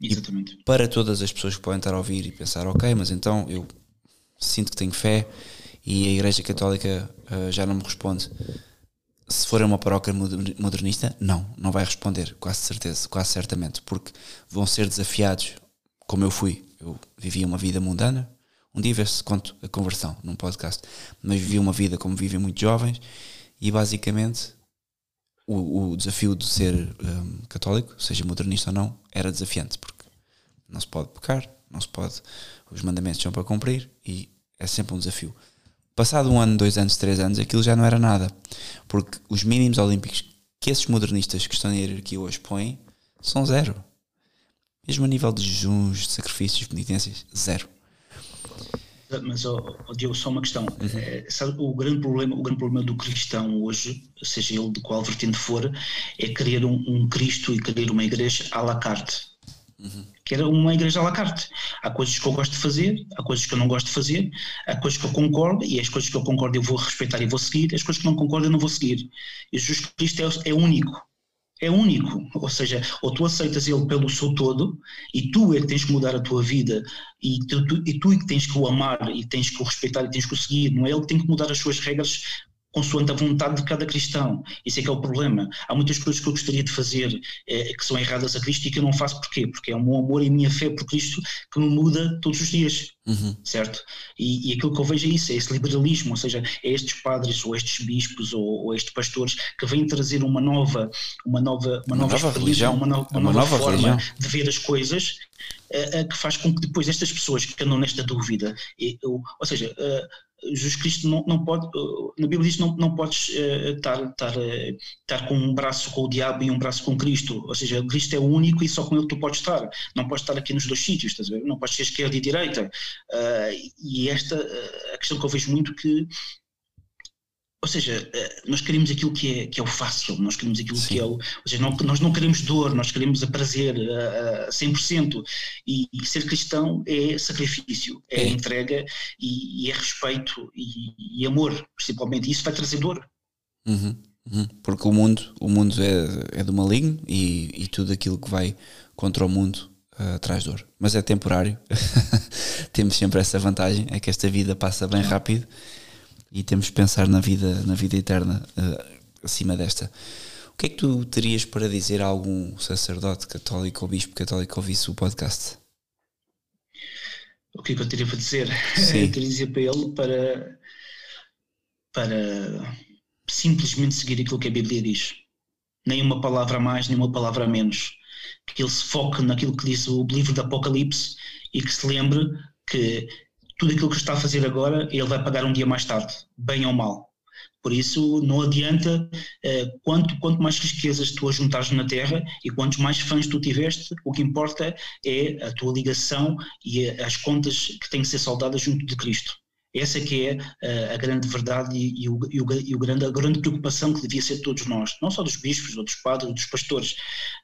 Exatamente. E para todas as pessoas que podem estar a ouvir e pensar, ok, mas então eu sinto que tenho fé e a Igreja Católica uh, já não me responde. Se for uma paróquia modernista, não, não vai responder, quase certeza, quase certamente, porque vão ser desafiados, como eu fui. Eu vivia uma vida mundana, um dia vê-se conto a conversão num podcast, mas vivi uma vida como vivem muitos jovens e basicamente o, o desafio de ser um, católico, seja modernista ou não, era desafiante porque não se pode pecar, não se pode, os mandamentos são para cumprir e é sempre um desafio. Passado um ano, dois anos, três anos, aquilo já não era nada, porque os mínimos olímpicos que esses modernistas que estão na hierarquia hoje põem são zero. Mesmo a nível de jejuns, de sacrifícios, penitências, zero. Mas, oh, oh, Diogo, só uma questão. Uhum. É, sabe, o, grande problema, o grande problema do cristão hoje, seja ele de qual vertente for, é querer um, um Cristo e querer uma igreja à la carte. Uhum. Quer uma igreja à la carte. Há coisas que eu gosto de fazer, há coisas que eu não gosto de fazer, há coisas que eu concordo, e as coisas que eu concordo eu vou respeitar e vou seguir, as coisas que não concordo eu não vou seguir. E Jesus Cristo é, é único é único, ou seja, ou tu aceitas ele pelo seu todo e tu é que tens que mudar a tua vida e tu, tu, e tu é que tens que o amar e tens que o respeitar e tens que o seguir, não é? Ele que tem que mudar as suas regras consoante a vontade de cada cristão. Isso é que é o problema. Há muitas coisas que eu gostaria de fazer eh, que são erradas a Cristo e que eu não faço porquê? Porque é o meu amor e a minha fé por Cristo que me muda todos os dias, uhum. certo? E, e, aquilo que eu vejo é isso, é esse liberalismo, ou seja, é estes padres ou estes bispos ou, ou estes pastores que vêm trazer uma nova, uma nova, uma, uma nova, nova religião, uma, no, uma, uma nova, nova, forma religião. de ver as coisas uh, uh, que faz com que depois estas pessoas que andam nesta dúvida, ou, ou seja, uh, Jesus Cristo não, não pode, na Bíblia diz não, não podes uh, estar, estar, uh, estar com um braço com o diabo e um braço com Cristo, ou seja, Cristo é o único e só com ele tu podes estar, não podes estar aqui nos dois sítios, estás a ver? não podes ser esquerda e direita, e esta, a questão que eu vejo muito que ou seja, eh, nós queremos aquilo que é, que é o fácil, nós queremos aquilo Sim. que é o. Ou seja, não, nós não queremos dor, nós queremos a prazer a, a 100%. E, e ser cristão é sacrifício, é, é. entrega e, e, é respeito e, e, amor, principalmente. E isso vai trazer dor. Uhum, uhum. Porque o mundo, o mundo é, é do maligno e, tudo aquilo que vai contra o mundo uh, traz dor. Mas é temporário. Temos sempre essa vantagem, é que esta vida passa bem rápido e temos que pensar na vida, na vida eterna uh, acima desta. O que é que tu terias para dizer a algum sacerdote católico ou bispo católico ouvisse o podcast? O que é que eu teria para dizer? Sim. Eu teria dizer para ele para, para simplesmente seguir aquilo que a Bíblia diz. Nem uma palavra a mais, nem uma palavra a menos. Que ele se foque naquilo que diz o livro do Apocalipse e que se lembre que tudo aquilo que está a fazer agora, ele vai pagar um dia mais tarde, bem ou mal. Por isso, não adianta, eh, quanto, quanto mais riquezas tu ajuntares na Terra e quantos mais fãs tu tiveste, o que importa é a tua ligação e as contas que têm que ser saldadas junto de Cristo. Essa que é uh, a grande verdade e, e, o, e, o, e o grande, a grande preocupação que devia ser de todos nós, não só dos bispos, ou dos padres, ou dos pastores.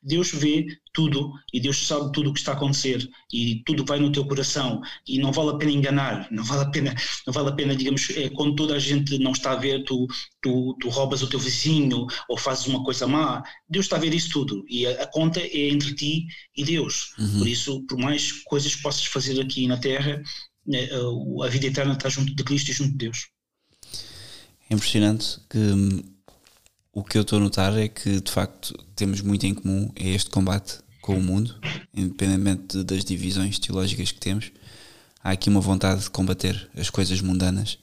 Deus vê tudo e Deus sabe tudo o que está a acontecer e tudo vai no teu coração e não vale a pena enganar, não vale a pena, não vale a pena, digamos, é, quando toda a gente não está a ver, tu, tu, tu roubas o teu vizinho ou fazes uma coisa má, Deus está a ver isso tudo e a, a conta é entre ti e Deus. Uhum. Por isso, por mais coisas que possas fazer aqui na Terra, a vida eterna está junto de Cristo e junto de Deus. É impressionante que hum, o que eu estou a notar é que de facto temos muito em comum é este combate com o mundo, independentemente das divisões teológicas que temos. Há aqui uma vontade de combater as coisas mundanas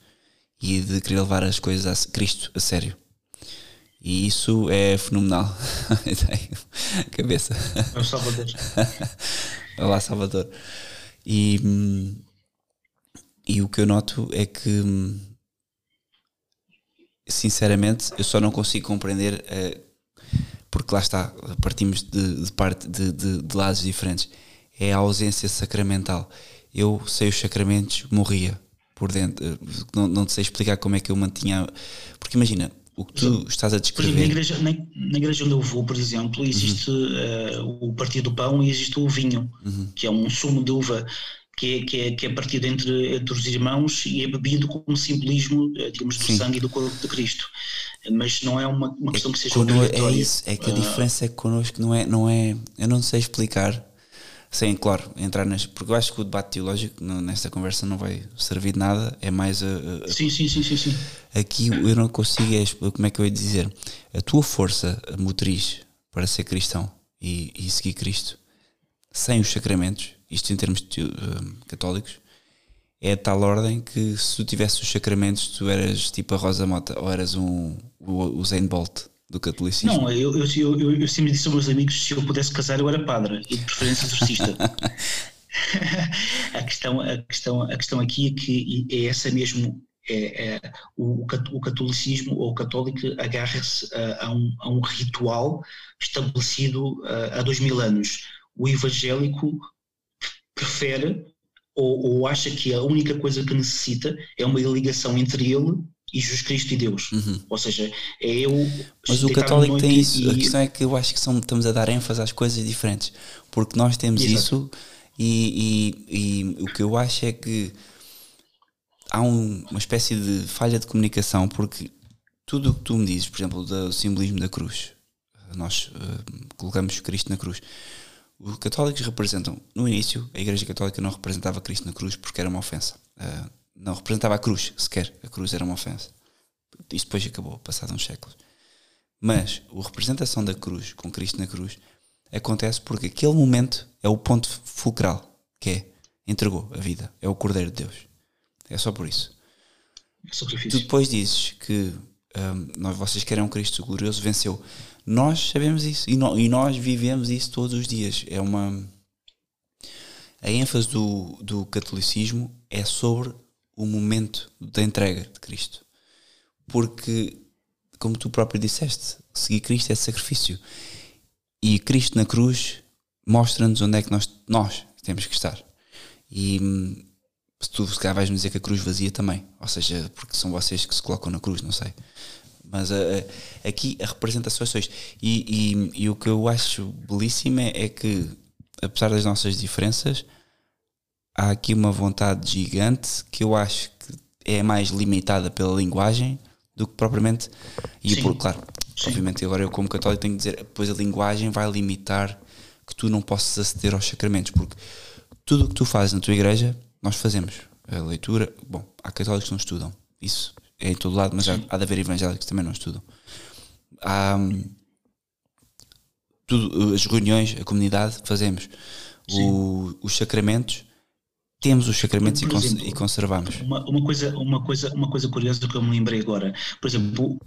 e de querer levar as coisas a Cristo a sério. E isso é fenomenal. Cabeça. É o Salvador. Olá, Salvador. E hum, e o que eu noto é que, sinceramente, eu só não consigo compreender, uh, porque lá está, partimos de, de parte de, de, de, lados diferentes. É a ausência sacramental. Eu sei os sacramentos, morria por dentro. Não, não sei explicar como é que eu mantinha. Porque imagina, o que tu estás a descrever. Na igreja, na, na igreja onde eu vou, por exemplo, existe uhum. uh, o partido do pão e existe o vinho, uhum. que é um sumo de uva que é, que é, que é partido entre, entre os irmãos e é bebido como simbolismo, eh, digamos, do Sim. sangue e do corpo de Cristo. Mas não é uma, uma questão é, que seja É isso, é que a uh, diferença é que connosco não é, não é, eu não sei explicar, sem, claro, entrar nas. Porque eu acho que o debate teológico nesta conversa não vai servir de nada, é mais a. a sim, sim, sim, sim, sim. Aqui eu não consigo, é, como é que eu ia dizer? A tua força motriz para ser cristão e, e seguir Cristo sem os sacramentos isto em termos de, uh, católicos, é a tal ordem que se tu tivesse os sacramentos, tu eras tipo a Rosa Mota ou eras um, o, o Zayn Bolt do catolicismo. Não, eu, eu, eu, eu, sempre disse aos meus amigos se eu pudesse casar eu era padre e de preferência exorcista. a, questão, a, questão, a questão aqui é que é essa mesmo. É, é o, o, catolicismo ou o católico agarra-se a, a, um, a um ritual estabelecido uh, há dois mil anos. O evangélico prefere ou, ou, acha que a única coisa que necessita é uma ligação entre ele e Jesus Cristo e Deus. Uhum. Ou seja, é eu. Mas o católico tem isso. E... A questão é que eu acho que são, estamos a dar ênfase às coisas diferentes. Porque nós temos Exato. isso e, e, e, o que eu acho é que há um, uma espécie de falha de comunicação. Porque tudo o que tu me dizes, por exemplo, do simbolismo da cruz, nós uh, colocamos Cristo na cruz os católicos representam, no início, a Igreja Católica não representava Cristo na cruz porque era uma ofensa. Uh, não representava a cruz sequer, a cruz era uma ofensa. Isto depois acabou, passado uns séculos. Mas a representação da cruz, com Cristo na cruz, acontece porque aquele momento é o ponto fulcral, que é entregou a vida, é o Cordeiro de Deus. É só por isso. É. Tu depois dizes que um, nós, vocês querem um Cristo glorioso, venceu. Nós sabemos isso e, no, e, nós vivemos isso todos os dias. É uma. A ênfase do, do catolicismo é sobre o momento da entrega de Cristo. Porque, como tu próprio disseste, seguir Cristo é sacrifício. E Cristo na cruz mostra-nos onde é que nós, nós temos que estar. E hum, se tu se calhar vais-me dizer que a cruz vazia também. Ou seja, porque são vocês que se colocam na cruz, não sei. Mas uh, aqui a representação é só isto. E, e, e, o que eu acho belíssimo é, é, que, apesar das nossas diferenças, há aqui uma vontade gigante que eu acho que é mais limitada pela linguagem do que propriamente. E por, claro, Sim. obviamente agora eu como católico tenho que dizer, pois a linguagem vai limitar que tu não possas aceder aos sacramentos, porque tudo o que tu fazes na tua igreja, nós fazemos. A leitura, bom, há católicos que não estudam, isso em todo lado, mas há, há, de haver evangélicos que também não estudam. Há hum, tudo, as reuniões, a comunidade, fazemos. O, os sacramentos, temos os sacramentos por e, exemplo, e conservamos. Uma, uma, coisa, uma, coisa, uma coisa curiosa que eu me lembrei agora, por exemplo,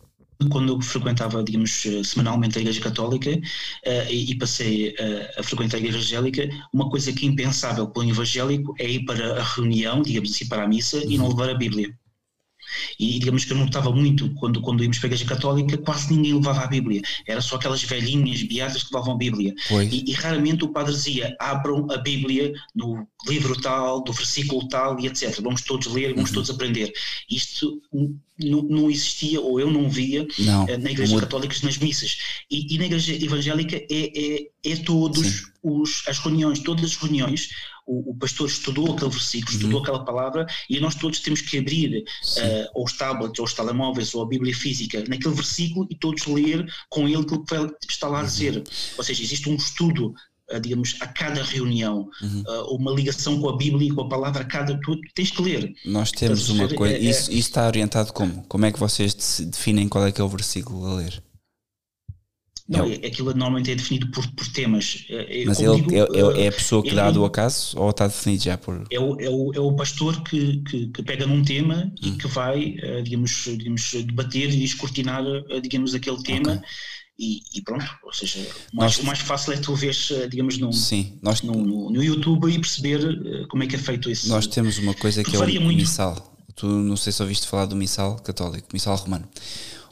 quando eu frequentava, digamos, eh, semanalmente a Igreja Católica uh, e, e, passei uh, a frequentar a Igreja Evangélica, uma coisa que é impensável para um evangélico é ir para a reunião, digamos assim, para a missa uhum. e não levar a Bíblia. E digamos que eu notava muito, quando, quando íamos para a Igreja Católica, quase ninguém levava a Bíblia. Era só aquelas velhinhas beatas que levavam a Bíblia. E, e, raramente o padre dizia: abram a Bíblia no livro tal, do versículo tal e etc. Vamos todos ler, vamos uhum. todos aprender. Isto não, existia, ou eu não via, não, eh, na Igreja Católica nas missas. E, e, na Igreja Evangélica é, é, é todos os, as reuniões, todas as reuniões o, o pastor estudou aquele versículo, uhum. estudou aquela palavra e nós todos temos que abrir uh, ou os tablets, ou os telemóveis, ou a Bíblia física naquele versículo e todos ler com ele aquilo que está lá a dizer. Uhum. Ou seja, existe um estudo Uh, digamos, a cada reunião, uhum. uh, uma ligação com a Bíblia e com a palavra a cada. Tu tens que ler. Nós temos uma coisa. É, isso, é, isso está orientado como? Como é que vocês definem qual é que é o versículo a ler? Não, é, aquilo normalmente é definido por, por temas. É, Mas ele digo, é, é, a pessoa que dá do acaso ou está definido já por. É o, é o, é o pastor que, que, que pega num tema hum. e que vai, eh, digamos, digamos, debater e escrutinar, eh, digamos, aquele tema. Okay. E, e, pronto, ou seja, o mais, o mais fácil é tu veres, eh, digamos, no, sim, nós, no, no, no, YouTube e perceber como é que é feito isso. Nós temos uma coisa que é o muito. missal. Tu não sei se ouviste falar do missal católico, missal romano.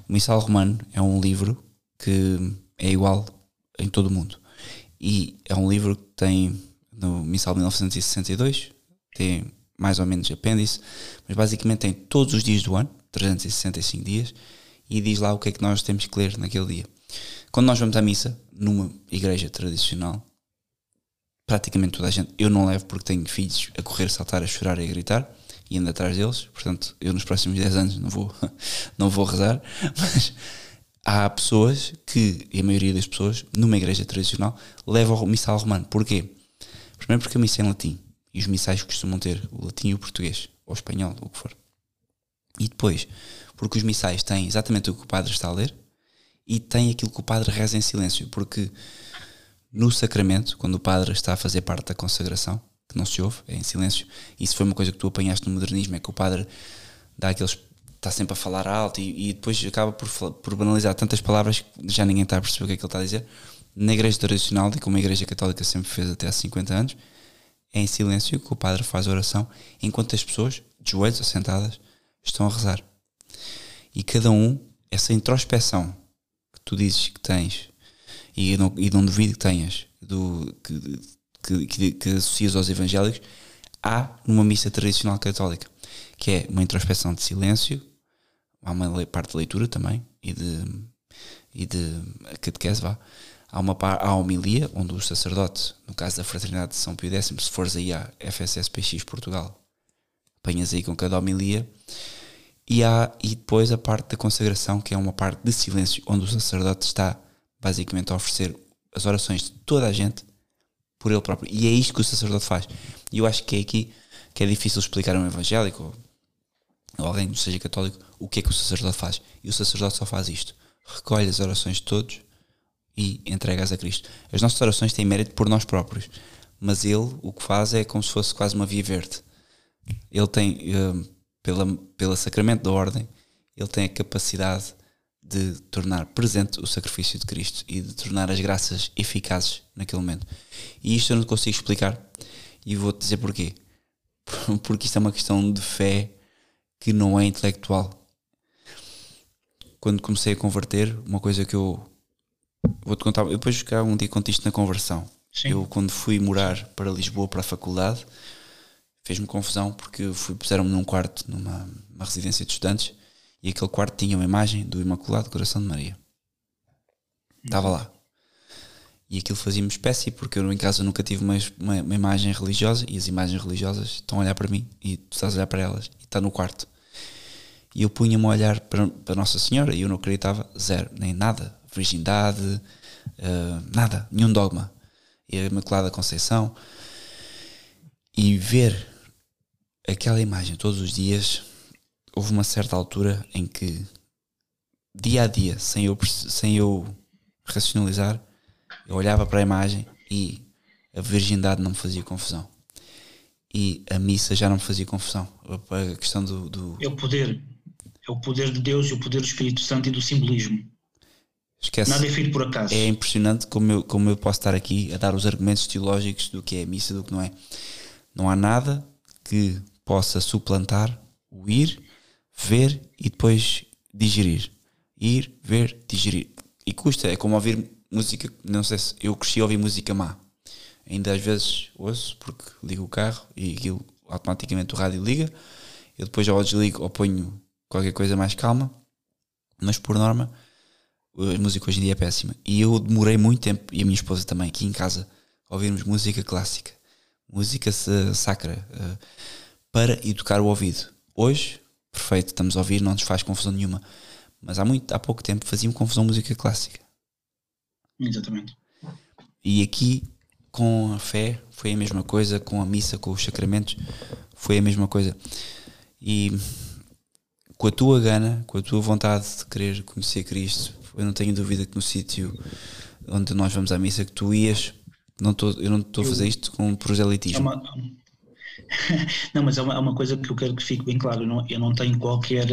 O missal romano é um livro que é igual em todo o mundo. E é um livro que tem no Missal 1962, tem mais ou menos apêndice, mas basicamente tem todos os dias do ano, 365 dias, e diz lá o que é que nós temos que ler naquele dia. Quando nós vamos à missa, numa igreja tradicional, praticamente toda a gente, eu não levo porque tenho filhos a correr, saltar, a chorar e a gritar, e ando atrás deles, portanto, eu nos próximos 10 anos não vou, não vou rezar, mas há pessoas que, e a maioria das pessoas, numa igreja tradicional, levam o missal romano. Porquê? Primeiro porque a missa é em latim. E os missais costumam ter o latim e o português, ou o espanhol, ou o que for. E depois, porque os missais têm exatamente o que o padre está a ler e têm aquilo que o padre reza em silêncio. Porque no sacramento, quando o padre está a fazer parte da consagração, que não se ouve, é em silêncio, isso foi uma coisa que tu apanhaste no modernismo, é que o padre dá aqueles está sempre a falar alto e, e depois acaba por, por banalizar tantas palavras que já ninguém está a perceber o que é que ele está a dizer. Na igreja tradicional, e como a igreja católica sempre fez até há 50 anos, é em silêncio que o padre faz a oração enquanto as pessoas, de joelhos ou sentadas, estão a rezar. E cada um, essa introspeção que tu dizes que tens e não, e não duvido que tenhas, do, que, que, que, que associas aos evangélicos, há numa missa tradicional católica, que é uma introspeção de silêncio, há uma parte de leitura também e de, e de catequese, vá. Há uma há a homilia, onde o sacerdote, no caso da Fraternidade de São Pio X, se fores aí à FSSPX Portugal, apanhas aí com cada homilia, e há e depois a parte da consagração, que é uma parte de silêncio, onde o sacerdote está basicamente a oferecer as orações de toda a gente por ele próprio. E é isto que o sacerdote faz. E eu acho que é aqui que é difícil explicar a um evangélico, ou alguém que não seja católico, o que é que o sacerdote faz? E o sacerdote só faz isto: recolhe as orações de todos e entrega-as a Cristo. As nossas orações têm mérito por nós próprios, mas ele o que faz é como se fosse quase uma via verde. Ele tem, uh, pela, pela sacramento da ordem, ele tem a capacidade de tornar presente o sacrifício de Cristo e de tornar as graças eficazes naquele momento. E isto eu não consigo explicar e vou-te dizer porquê. Porque isto é uma questão de fé que não é intelectual. Quando comecei a converter, uma coisa que eu vou-te contar, eu depois cá um dia conto isto na conversão. Sim. Eu quando fui morar para Lisboa para a faculdade, fez-me confusão porque fui puseram-me num quarto numa residência de estudantes e aquele quarto tinha uma imagem do Imaculado Coração de Maria. Estava lá. E aquilo fazia-me espécie porque eu em casa nunca tive uma, uma, uma, imagem religiosa e as imagens religiosas estão a olhar para mim e tu estás a olhar para elas e está no quarto. E eu punha-me a olhar para, para Nossa Senhora e eu não acreditava zero, nem nada. Virgindade, uh, nada, nenhum dogma. E a Imaculada Conceição. E ver aquela imagem todos os dias houve uma certa altura em que, dia a dia, sem eu, sem eu racionalizar, eu olhava para a imagem e a virgindade não me fazia confusão. E a missa já não me fazia confusão. A questão do. do... É o poder. É o poder de Deus e o poder do Espírito Santo e do simbolismo. Esquece. Nada é feito por acaso. É impressionante como eu, como eu posso estar aqui a dar os argumentos teológicos do que é a missa do que não é. Não há nada que possa suplantar o ir ver e depois digerir. Ir, ver, digerir. E custa, é como ouvir música, não sei se eu cresci a ouvir música má. Ainda às vezes ouço porque ligo o carro e aquilo automaticamente o rádio liga. Eu depois ou desligo ou ponho qualquer coisa mais calma. Mas por norma a música hoje em dia é péssima. E eu demorei muito tempo, e a minha esposa também, aqui em casa, a ouvirmos música clássica, música sacra, uh, para educar o ouvido. Hoje perfeito, estamos a ouvir, não nos faz confusão nenhuma. Mas há, muito, há pouco tempo fazia-me confusão música clássica. Exatamente. E aqui, com a fé, foi a mesma coisa, com a missa, com os sacramentos, foi a mesma coisa. E com a tua gana, com a tua vontade de querer conhecer Cristo, eu não tenho dúvida que no sítio onde nós vamos à missa, que tu ias, não tô, eu não estou a fazer isto com proselitismo. É uma, não, mas é uma, é uma, coisa que eu quero que fique bem claro. Eu não, eu não tenho qualquer,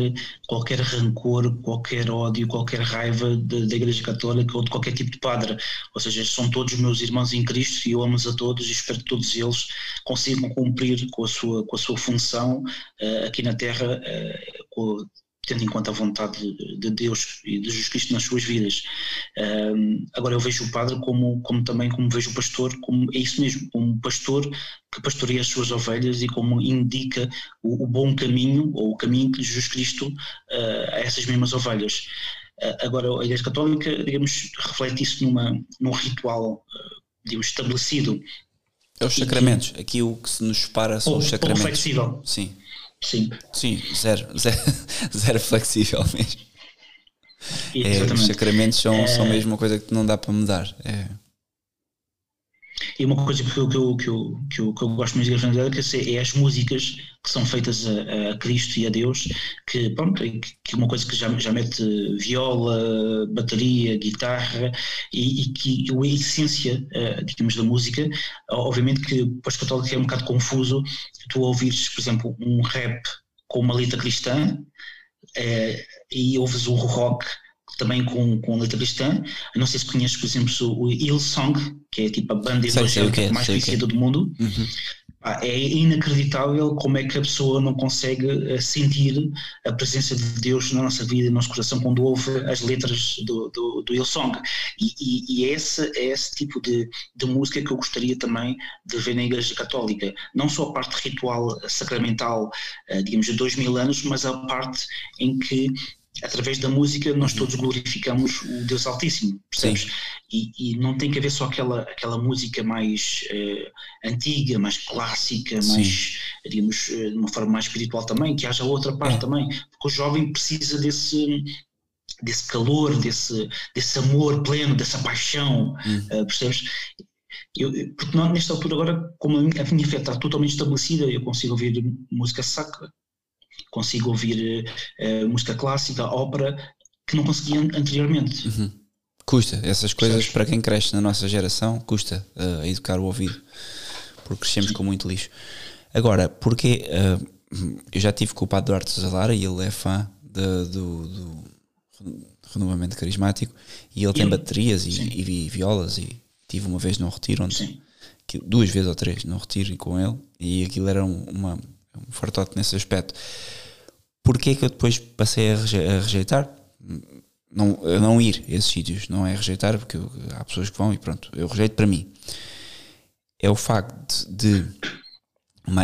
qualquer rancor, qualquer ódio, qualquer raiva da Igreja Católica ou de qualquer tipo de padre. Ou seja, são todos meus irmãos em Cristo e eu amo-os a todos e espero que todos eles consigam cumprir com a sua, com a sua função uh, aqui na Terra, uh, com, tendo em conta a vontade de Deus e de Jesus Cristo nas suas vidas. Um, agora eu vejo o padre como, como também como vejo o pastor, como é isso mesmo, como um pastor que pastoreia as suas ovelhas e como indica o, o bom caminho ou o caminho que Jesus Cristo uh, a essas mesmas ovelhas. Uh, agora a Igreja Católica, digamos, reflete isso numa, num ritual, uh, digamos, estabelecido. É os sacramentos. Que, Aqui o que se nos separa são ou, os sacramentos. Ou flexível. Sim. Sim. Sim, zero, zero, zero flexível mesmo. É, os sacramentos são, é... são mesmo uma coisa que não dá para mudar. É. E uma coisa que eu, que eu, que eu, que eu, gosto muito de Igreja Evangélica é as músicas que são feitas a, a Cristo e a Deus, que, pronto, que uma coisa que já, já mete viola, bateria, guitarra e, e que a essência, uh, digamos, da música, obviamente que para os católicos é um bocado confuso tu ouvires, por exemplo, um rap com uma letra cristã uh, e ouves o rock também com, com letra cristã. Não sei se conheces, por exemplo, o Hillsong, que é tipo a banda evangélica é, mais conhecida do mundo. Uhum. É inacreditável como é que a pessoa não consegue eh, sentir a presença de Deus na nossa vida e no nosso coração quando ouve as letras do, do, do Hillsong. E, e, e é, esse, é esse tipo de, de música que eu gostaria também de ver na Igreja Católica. Não só a parte ritual, sacramental, eh, digamos, de dois mil anos, mas a parte em que através da música nós todos glorificamos o Deus Altíssimo, percebes? E, e, não tem que haver só aquela, aquela música mais uh, antiga, mais clássica, Sim. mais, digamos, uh, de uma forma mais espiritual também, que haja outra parte é. também, porque o jovem precisa desse desse calor, desse, desse amor pleno, dessa paixão, hum. uh, percebes? Eu, porque não, nesta altura agora, como a minha, a minha fé está totalmente estabelecida, eu consigo ouvir música sacra consigo ouvir uh, música clássica, ópera, que não conseguia anteriormente. Uhum. Custa, essas coisas para quem cresce na nossa geração, custa uh, educar o ouvido, porque crescemos Sim. com muito lixo. Agora, porque uh, eu já tive com o Padre Duarte Zalara e ele é fã de, do, do renovamento carismático e ele tem baterias e, e, e, violas e tive uma vez num retiro onde duas vezes ou três num retiro com ele e aquilo era um, uma, um fartote nesse aspecto. Porquê que eu depois passei a rejeitar? não, não ir a esses sítios, não é rejeitar, porque eu, há pessoas que vão e pronto, eu rejeito para mim. É o facto de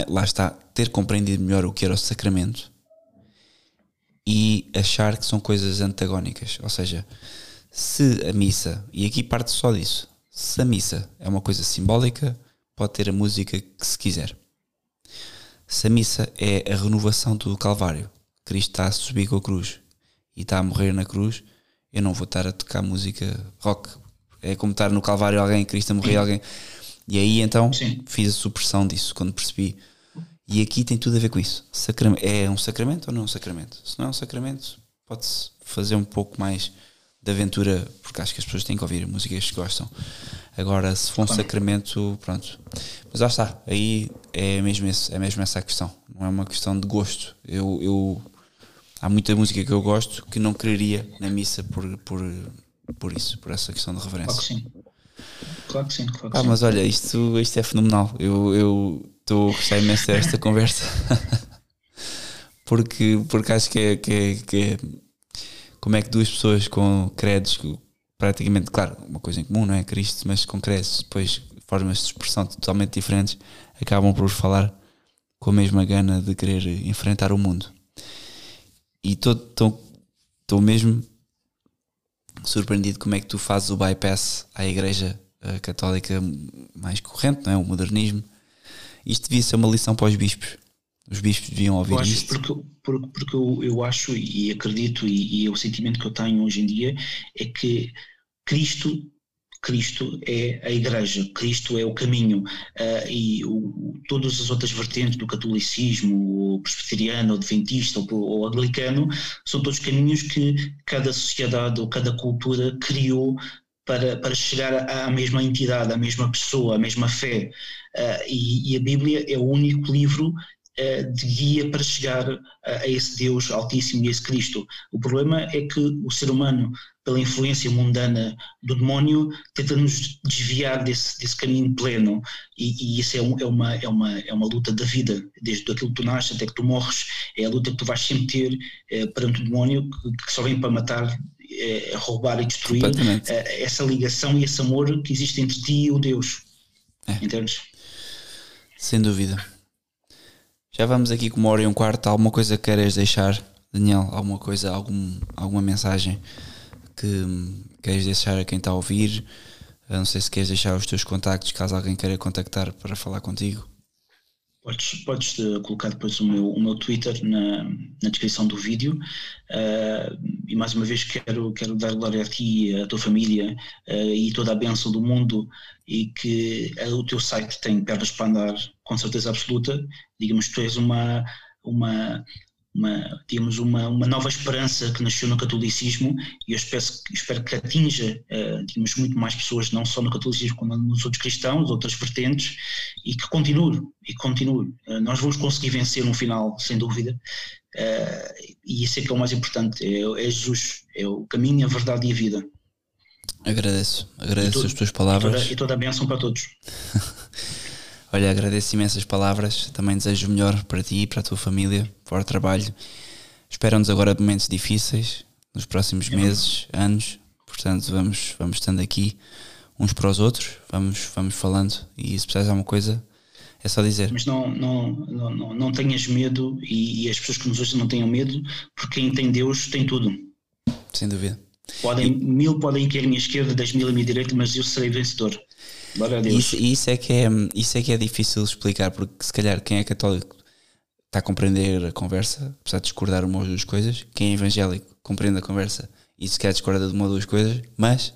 lá está, ter compreendido melhor o que era o sacramento e achar que são coisas antagónicas. Ou seja, se a missa, e aqui parte só disso, se a missa é uma coisa simbólica, pode ter a música que se quiser. Se a missa é a renovação do Calvário, Cristo está a subir com a cruz e está a morrer na cruz, eu não vou estar a tocar música rock. É como estar no Calvário alguém, Cristo a morrer alguém. E aí então Sim. fiz a supressão disso quando percebi. E aqui tem tudo a ver com isso. Sacram é um sacramento ou não é um sacramento? Se não é um sacramento, pode-se fazer um pouco mais de aventura, porque acho que as pessoas têm que ouvir músicas que gostam. Agora, se for um sacramento, pronto. Mas lá está, aí é mesmo, esse, é mesmo essa a questão. Não é uma questão de gosto. Eu, eu há muita música que eu gosto que não quereria na missa por, por, por isso, por essa questão de reverência. Claro que sim. Claro que sim. Claro que ah, sim. mas olha, isto, isto é fenomenal. Eu estou a gostar imenso desta conversa. porque, porque acho que é, que, é, que é. Como é que duas pessoas com credos, praticamente, claro, uma coisa em comum, não é? Cristo, mas com credos, depois formas de expressão totalmente diferentes, acabam por falar com a mesma gana de querer enfrentar o mundo. E estou mesmo surpreendido como é que tu fazes o bypass à igreja uh, católica mais corrente, não é? O modernismo. Isto devia ser uma lição para os bispos. Os bispos deviam ouvir eu acho, isto. Porque, porque, porque eu, eu acho e acredito, e, e é o sentimento que eu tenho hoje em dia, é que Cristo Cristo é a Igreja, Cristo é o caminho uh, e o, todas as outras vertentes do catolicismo, o presbiteriano, o adventista ou, o anglicano, são todos caminhos que cada sociedade ou cada cultura criou para, para chegar à mesma entidade, à mesma pessoa, à mesma fé. Uh, e, e, a Bíblia é o único livro de guia para chegar a, a, esse Deus Altíssimo e a esse Cristo. O problema é que o ser humano pela influência mundana do demónio, tenta nos desviar desse, desse caminho pleno. E, e isso é, um, é, uma, é, uma, é uma luta da vida, desde aquilo que tu nasces até que tu morres. É a luta que tu vais sempre ter é, perante o demónio, que, que só vem para matar, é, roubar e destruir. É, essa ligação e esse amor que existe entre ti e o Deus. É. Entendes? Sem dúvida. Já vamos aqui com uma hora e um quarto. Alguma coisa que queres deixar, Daniel? Alguma coisa, algum, alguma mensagem? que queres deixar a quem está a ouvir? Eu não sei se queres deixar os teus contactos caso alguém queira contactar para falar contigo. Podes, podes eh, colocar depois o meu, o meu Twitter na, na descrição do vídeo uh, e mais uma vez quero, quero dar glória a ti, a tua família uh, e toda a bênção do mundo e que uh, o teu site tem pernas para andar com certeza absoluta. Digamos, tu és uma, uma, uma, digamos, uma, uma nova esperança que nasceu no catolicismo e eu espero, espero que atinja uh, digamos, muito mais pessoas, não só no catolicismo, como nos outros cristãos, outras vertentes, e que continue, e continue. Uh, nós vamos conseguir vencer no final, sem dúvida, uh, e isso é que é o mais importante, é, é Jesus, é o caminho, a verdade e a vida. Agradeço, agradeço as tuas palavras. E toda, e toda a bênção para todos. Olha, agradeço imensas palavras. Também desejo o melhor para ti e para a tua família, para o trabalho. Esperam-nos agora momentos difíceis nos próximos meses, anos. Portanto, vamos, vamos estando aqui uns para os outros, vamos, vamos falando. E se precisares de alguma coisa, é só dizer. Mas não, não, não, não, não tenhas medo e, e, as pessoas que nos ouvem não tenham medo, porque quem tem Deus tem tudo. Sem dúvida. Podem, e... Mil podem cair à minha esquerda, dez mil à minha direita, mas eu serei vencedor. Isso, isso, é que é, isso é que é difícil explicar, porque se calhar quem é católico está a compreender a conversa, apesar de discordar uma ou duas coisas, quem é evangélico compreende a conversa e se quer discordar de uma ou duas coisas, mas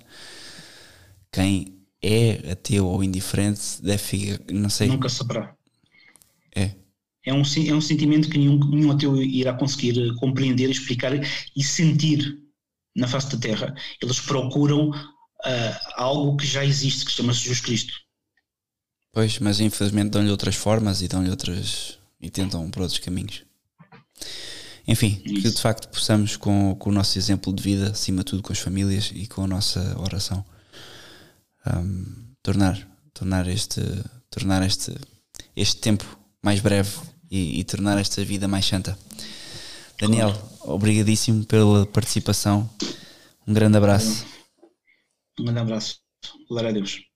quem é ateu ou indiferente deve ficar, não sei. Nunca saberá. É. É um, é um sentimento que nenhum, nenhum ateu irá conseguir compreender, explicar e sentir na face da Terra. Eles procuram uh, algo que já existe, que chama-se Jesus Cristo. Pois, mas infelizmente dão-lhe outras formas e dão-lhe outras. e tentam por outros caminhos. Enfim, Isso. que de facto possamos, com, com o nosso exemplo de vida, acima de tudo com as famílias e com a nossa oração, um, tornar, tornar, este, tornar este, este tempo mais breve e, e tornar esta vida mais santa. Daniel, obrigadíssimo pela participação. Um grande abraço. Um grande abraço. Glória a Deus.